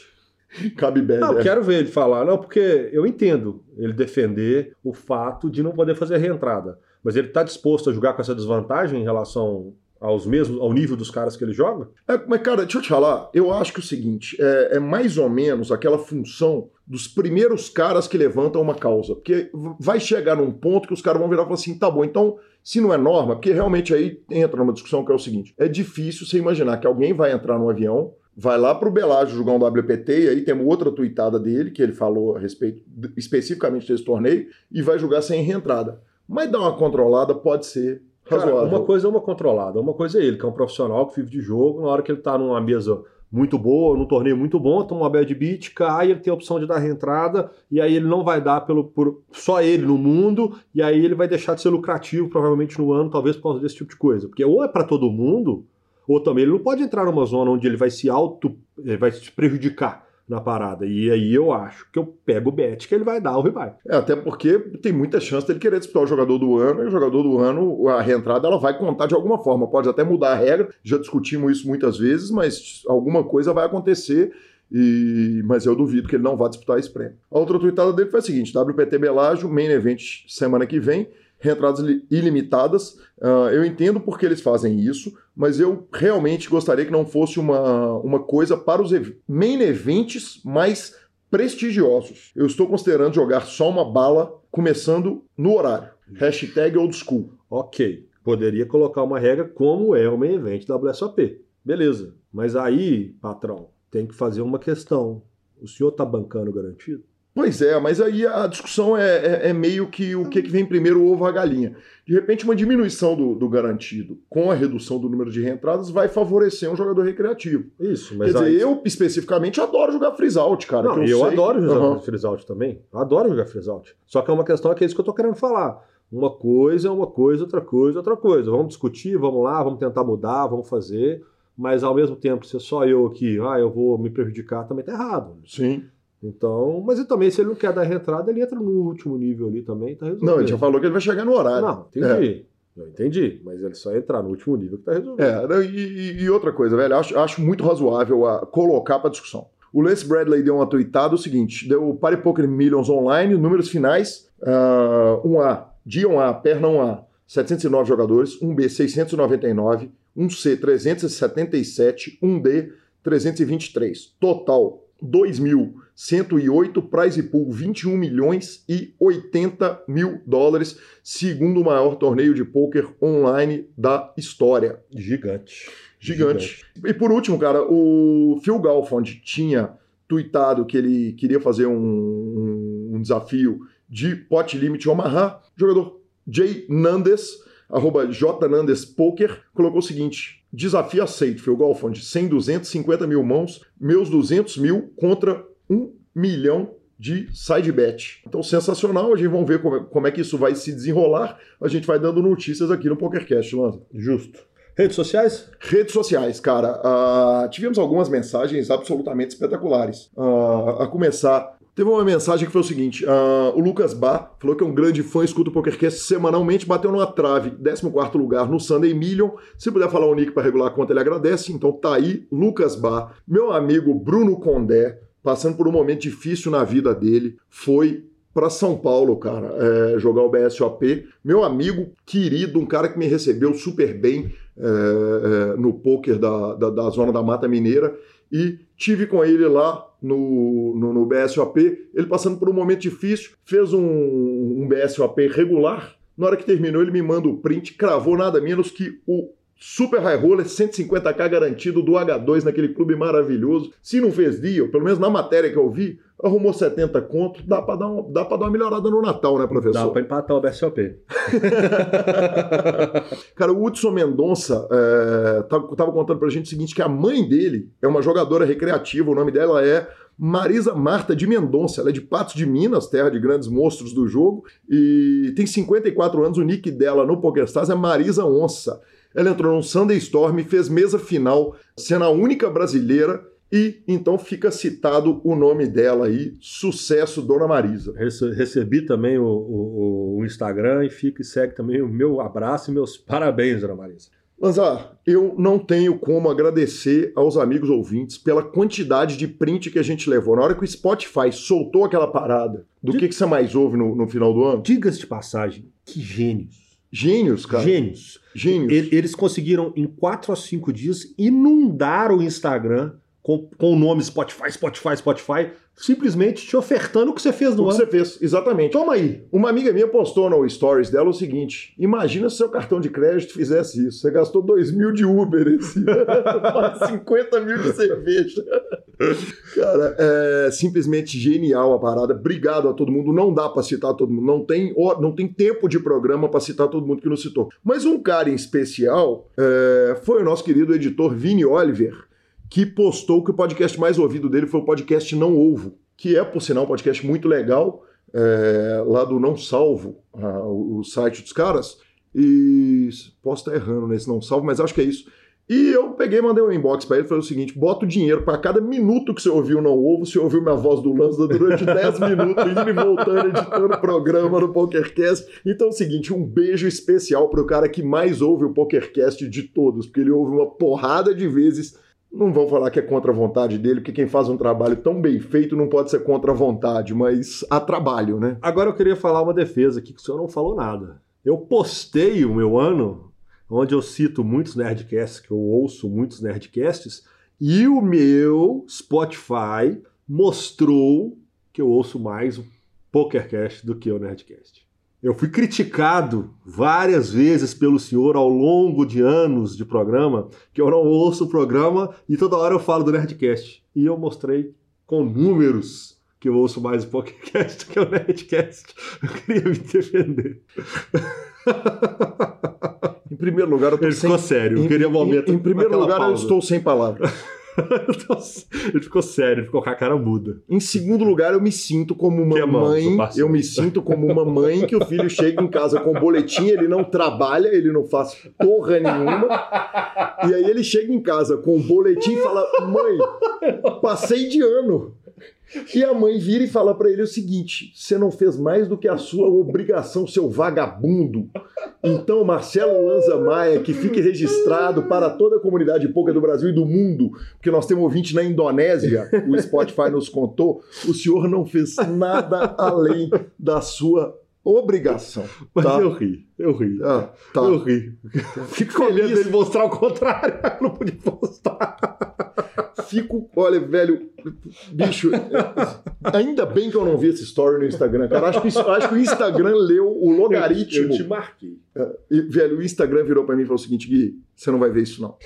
(laughs) Cabe bet. Não, é. quero ver ele falar, não, porque eu entendo ele defender o fato de não poder fazer reentrada. Mas ele está disposto a jogar com essa desvantagem em relação aos mesmos, ao nível dos caras que ele joga? É, mas, cara, deixa eu te falar, eu acho que é o seguinte, é, é, mais ou menos aquela função dos primeiros caras que levantam uma causa. Porque vai chegar num ponto que os caras vão virar e falar assim, tá bom, então, se não é norma, porque realmente aí entra numa discussão que é o seguinte, é difícil você imaginar que alguém vai entrar no avião, vai lá pro Belágio jogar um WPT, e aí tem outra tuitada dele, que ele falou a respeito especificamente desse torneio, e vai jogar sem reentrada. Mas dar uma controlada pode ser Cara, uma coisa é uma controlada, uma coisa é ele, que é um profissional que vive de jogo, na hora que ele tá numa mesa muito boa, num torneio muito bom, toma uma bad beat, cai, ele tem a opção de dar reentrada, e aí ele não vai dar pelo por só ele no mundo, e aí ele vai deixar de ser lucrativo provavelmente no ano, talvez por causa desse tipo de coisa. Porque ou é para todo mundo, ou também ele não pode entrar numa zona onde ele vai se auto, ele vai se prejudicar na parada. E aí eu acho que eu pego o bet que ele vai dar o rebuy. É, até porque tem muita chance dele querer disputar o jogador do ano, e o jogador do ano, a reentrada, ela vai contar de alguma forma. Pode até mudar a regra, já discutimos isso muitas vezes, mas alguma coisa vai acontecer. E... Mas eu duvido que ele não vá disputar esse prêmio. A outra tweetada dele foi a seguinte: WPT Belágio, main event semana que vem reentradas ilimitadas. Uh, eu entendo porque eles fazem isso, mas eu realmente gostaria que não fosse uma, uma coisa para os main events mais prestigiosos. Eu estou considerando jogar só uma bala começando no horário. Hashtag old school. Ok. Poderia colocar uma regra como é o main event da WSOP. Beleza. Mas aí, patrão, tem que fazer uma questão. O senhor está bancando garantido? Pois é, mas aí a discussão é, é, é meio que o que, que vem primeiro, o ovo a galinha. De repente, uma diminuição do, do, garantido com a redução do número de reentradas vai favorecer um jogador recreativo. Isso, mas Quer aí... dizer, eu especificamente adoro jogar freeze out, cara. Não, eu, eu adoro jogar uhum. freeze out também. Eu adoro jogar freeze out. Só que é uma questão que é isso que eu tô querendo falar. Uma coisa é uma coisa, outra coisa é outra coisa. Vamos discutir, vamos lá, vamos tentar mudar, vamos fazer. Mas ao mesmo tempo, se é só eu aqui, ah, eu vou me prejudicar, também tá errado. Sim. Então, mas e também, se ele não quer dar reentrada, ele entra no último nível ali também, tá resolvido. Não, ele já falou que ele vai chegar no horário. Não, entendi. É. Eu entendi, mas ele só entrar no último nível que tá resolvido. É, e, e outra coisa, velho, acho, acho muito razoável a colocar para discussão. O Lance Bradley deu uma tweetada o seguinte: deu o Party Poker Millions Online, números finais, uh, 1A, dia 1A, perna 1A, 709 jogadores, 1B, 699, 1C, 377, 1D, 323. Total, 2.108, prize pool 21 milhões e 80 mil dólares, segundo o maior torneio de pôquer online da história. Gigante. Gigante. Gigante. E por último, cara, o Phil Galfond tinha tweetado que ele queria fazer um, um, um desafio de pot limit Omaha. O jogador Jay Nandes, arroba jnandespoker, colocou o seguinte: Desafio aceito, foi o Golfond. 100, 200, 50 mil mãos, meus 200 mil contra 1 milhão de side bet. Então, sensacional. A gente vamos ver como é, como é que isso vai se desenrolar. A gente vai dando notícias aqui no PokerCast, Lanza. Justo. Redes sociais? Redes sociais, cara. Uh, tivemos algumas mensagens absolutamente espetaculares. Uh, a começar Teve uma mensagem que foi o seguinte: uh, o Lucas Bar falou que é um grande fã, escuta o PokerCast semanalmente, bateu numa trave, 14 lugar no Sunday Million. Se puder falar o nick para regular a conta, ele agradece. Então tá aí, Lucas Bar. Meu amigo Bruno Condé, passando por um momento difícil na vida dele, foi para São Paulo, cara, é, jogar o BSOP. Meu amigo querido, um cara que me recebeu super bem é, é, no poker da, da, da zona da Mata Mineira e tive com ele lá no, no, no, BSOP, ele passando por um momento difícil, fez um, um BSOP regular. Na hora que terminou, ele me manda o print, cravou nada menos que o Super High Roller 150k garantido do H2 naquele clube maravilhoso. Se não fez deal, pelo menos na matéria que eu vi, arrumou 70 conto, dá para dar, um, dá pra dar uma melhorada no Natal, né, professor? Dá para empatar o BSOP. (laughs) Cara, o Hudson Mendonça é, tava contando pra gente o seguinte, que a mãe dele é uma jogadora recreativa, o nome dela é Marisa Marta de Mendonça, ela é de Patos de Minas, terra de grandes monstros do jogo, e tem 54 anos, o nick dela no PokerStars é Marisa Onça. Ela entrou no Sunday Storm, fez mesa final, sendo a única brasileira e então fica citado o nome dela aí, sucesso Dona Marisa. Recebi também o, o, o Instagram e fica e segue também o meu abraço e meus (laughs) parabéns, Dona Marisa. Mas ah, eu não tenho como agradecer aos amigos ouvintes pela quantidade de print que a gente levou. Na hora que o Spotify soltou aquela parada do que, que você mais ouve no, no final do ano. Diga-se de passagem, que gênios. Gênios, cara. Gênios. Gênios. Eles conseguiram, em 4 a 5 dias, inundar o Instagram com, com o nome Spotify, Spotify, Spotify, simplesmente te ofertando o que você fez no o ano. que você fez, exatamente. Toma aí. Uma amiga minha postou no stories dela o seguinte: imagina se seu cartão de crédito fizesse isso. Você gastou 2 mil de Uber esse ano, (laughs) 50 mil de cerveja. Cara, é simplesmente genial a parada. Obrigado a todo mundo. Não dá para citar todo mundo. Não tem, não tem tempo de programa para citar todo mundo que nos citou. Mas um cara em especial é, foi o nosso querido editor Vini Oliver que postou que o podcast mais ouvido dele foi o podcast Não Ovo, que é, por sinal, um podcast muito legal, é, lá do Não Salvo, o, o site dos caras. E posso estar errando nesse Não Salvo, mas acho que é isso. E eu peguei mandei um inbox para ele e falei o seguinte: bota o dinheiro para cada minuto que você ouviu Não Ovo, você ouviu minha voz do Lanza durante (laughs) 10 minutos, indo e voltando, editando o programa no PokerCast. Então é o seguinte: um beijo especial para o cara que mais ouve o PokerCast de todos, porque ele ouve uma porrada de vezes não vão falar que é contra a vontade dele, porque quem faz um trabalho tão bem feito não pode ser contra a vontade, mas há trabalho, né? Agora eu queria falar uma defesa aqui, que o senhor não falou nada. Eu postei o meu ano, onde eu cito muitos Nerdcasts, que eu ouço muitos Nerdcasts, e o meu Spotify mostrou que eu ouço mais o PokerCast do que o Nerdcast. Eu fui criticado várias vezes pelo senhor ao longo de anos de programa, que eu não ouço o programa e toda hora eu falo do Nerdcast. E eu mostrei com números que eu ouço mais o podcast que o Nerdcast. Eu queria me defender. Em primeiro lugar, eu tô Ele sem... ficou sério, eu queria um momento. Em, em primeiro lugar, pausa. eu estou sem palavras. (laughs) ele ficou sério, ele ficou com a cara muda. Em segundo lugar, eu me sinto como uma Que mãe. parceiro. Eu me sinto como uma mãe que o filho chega em casa com boletim, ele não trabalha, ele não faz porra nenhuma. E aí ele chega em casa com o boletim e fala: Mãe, passei de ano. E a mãe vira e fala pra ele o seguinte: você não fez mais do que a sua obrigação, seu vagabundo. Então, Marcelo Lanza Maia, que fique registrado para toda a comunidade pouca do Brasil e do mundo, porque nós temos ouvinte na Indonésia, o Spotify nos contou, o senhor não fez nada além da sua obrigação. Mas tá? eu ri, eu ri. Ah, tá. Eu ri. Fico com medo dele mostrar o contrário. Eu (laughs) não podia postar. Fico, olha, velho, bicho, ainda bem que eu não vi esse story no Instagram, cara. Acho que, acho que o Instagram leu o logaritmo. Eu te marquei. E, velho, o Instagram virou pra mim e falou o seguinte: Gui, você não vai ver isso, não.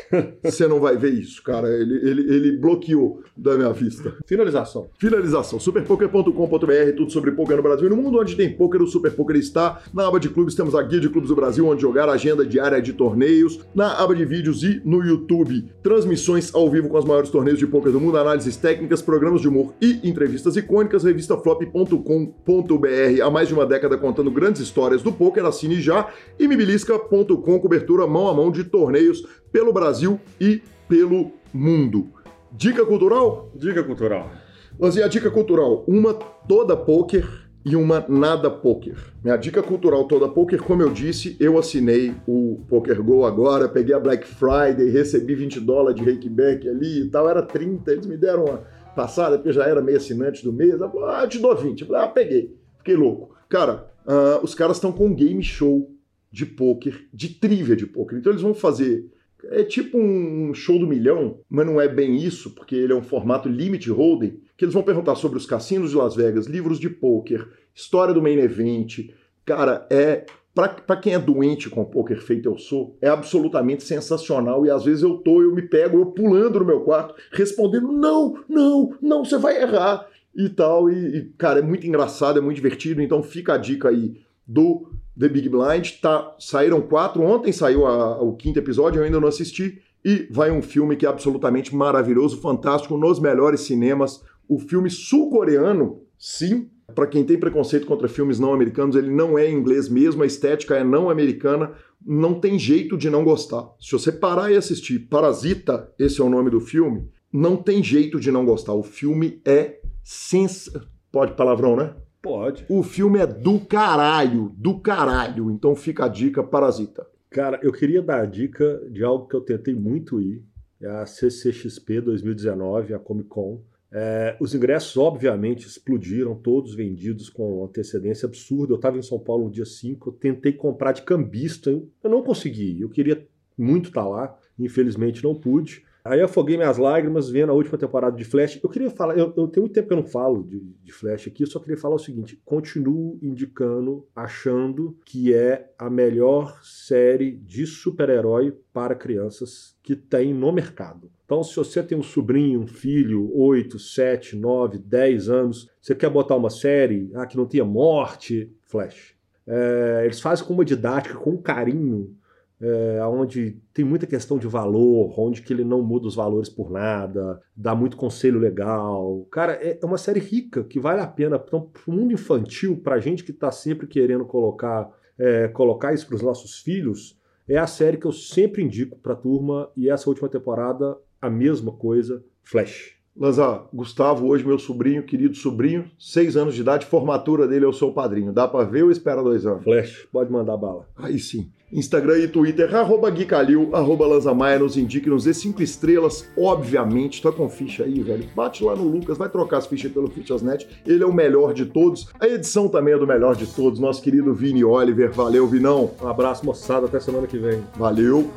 Você não vai ver isso, cara. Ele, ele, ele bloqueou da minha vista. Finalização. Finalização: superpoker.com.br, tudo sobre poker no Brasil e no mundo onde tem poker. O Super Poker está na aba de clubes. Temos a guia de clubes do Brasil, onde jogar agenda diária de torneios. Na aba de vídeos e no YouTube, transmissões ao vivo com as maiores torneios de poker do mundo, análises técnicas, programas de humor e entrevistas icônicas, revistaflop.com.br. Há mais de uma década contando grandes histórias do poker, assine já. E mibilisca.com, cobertura mão a mão de torneios pelo Brasil e pelo mundo. Dica cultural? Dica cultural. Lanzinha, a dica cultural. Uma toda poker e uma nada poker. Minha dica cultural toda poker, como eu disse, eu assinei o Poker Go agora, peguei a Black Friday, recebi 20 dólares de rakeback ali e tal, era 30, eles me deram uma passada, porque já era meio assinante do mês, ah, eu te dou 20. Eu falei, ah, peguei. Fiquei louco. Cara, uh, os caras estão com um game show de poker, de trivia de poker. Então eles vão fazer é tipo um show do milhão, mas não é bem isso, porque ele é um formato limit holding, que eles vão perguntar sobre os cassinos de Las Vegas, livros de poker, história do main event. Cara, é para quem é doente com poker feito eu sou, é absolutamente sensacional e às vezes eu tô, eu me pego, eu pulando no meu quarto, respondendo não, não, não, você vai errar e tal e, e cara, é muito engraçado, é muito divertido, então fica a dica aí do The Big Blind. Tá, saíram quatro, ontem saiu a, o quinto episódio, eu ainda não assisti. E vai um filme que é absolutamente maravilhoso, fantástico, nos melhores cinemas. O filme sul-coreano, sim, para quem tem preconceito contra filmes não americanos, ele não é inglês mesmo, a estética é não americana, não tem jeito de não gostar. Se você parar e assistir Parasita, esse é o nome do filme, não tem jeito de não gostar. O filme é sens... Pode palavrão, né? Pode. O filme é do caralho, do caralho. Então fica a dica, Parasita. Cara, eu queria dar a dica de algo que eu tentei muito ir. É a CCXP 2019, a Comic Con. É, os ingressos, obviamente, explodiram, todos vendidos com antecedência absurda. Eu estava em São Paulo no dia 5, eu tentei comprar de cambista, eu não consegui. Eu queria muito estar tá lá, infelizmente não pude. Aí eu afoguei minhas lágrimas vendo a última temporada de Flash. Eu queria falar, eu, eu tenho muito tempo que eu não falo de, de, Flash aqui, eu só queria falar o seguinte: continuo indicando, achando que é a melhor série de super-herói para crianças que tem no mercado. Então, se você tem um sobrinho, um filho, 8, 7, 9, 10 anos, você quer botar uma série ah, que não tenha morte, Flash. É, eles fazem com uma didática, com carinho é, onde tem muita questão de valor, onde que ele não muda os valores por nada, dá muito conselho legal. Cara, é, é uma série rica que vale a pena. Então, para o mundo infantil, para a gente que está sempre querendo colocar, é, colocar isso para os nossos filhos, é a série que eu sempre indico para a turma e essa última temporada, a mesma coisa, Flash. Lanza, Gustavo, hoje meu sobrinho, querido sobrinho, seis anos de idade, formatura dele, eu sou o padrinho. Dá para ver ou espera dois anos? Flash, pode mandar bala. Aí sim. Instagram e Twitter, arroba Gui Calil, arroba Lanzamaia, nos indique, nos dê cinco estrelas, obviamente. Tá com ficha aí, velho? Bate lá no Lucas, vai trocar as fichas pelo Fichasnet. Ele é o melhor de todos. A edição também é do melhor de todos, nosso querido Vini Oliver. Valeu, Vinão. Um abraço, moçada. Até semana que vem. Valeu.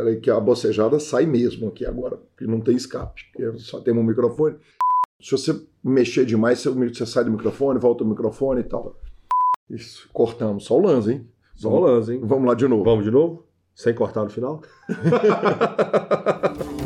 Peraí, que a bocejada sai mesmo aqui agora, porque não tem escape, porque só tem um microfone. Se você mexer demais, você sai do microfone, volta do microfone e tal. Isso, cortamos. Só o lance, hein? Só o lance, hein? Vamos lá de novo. Vamos de novo? Sem cortar no final? (laughs)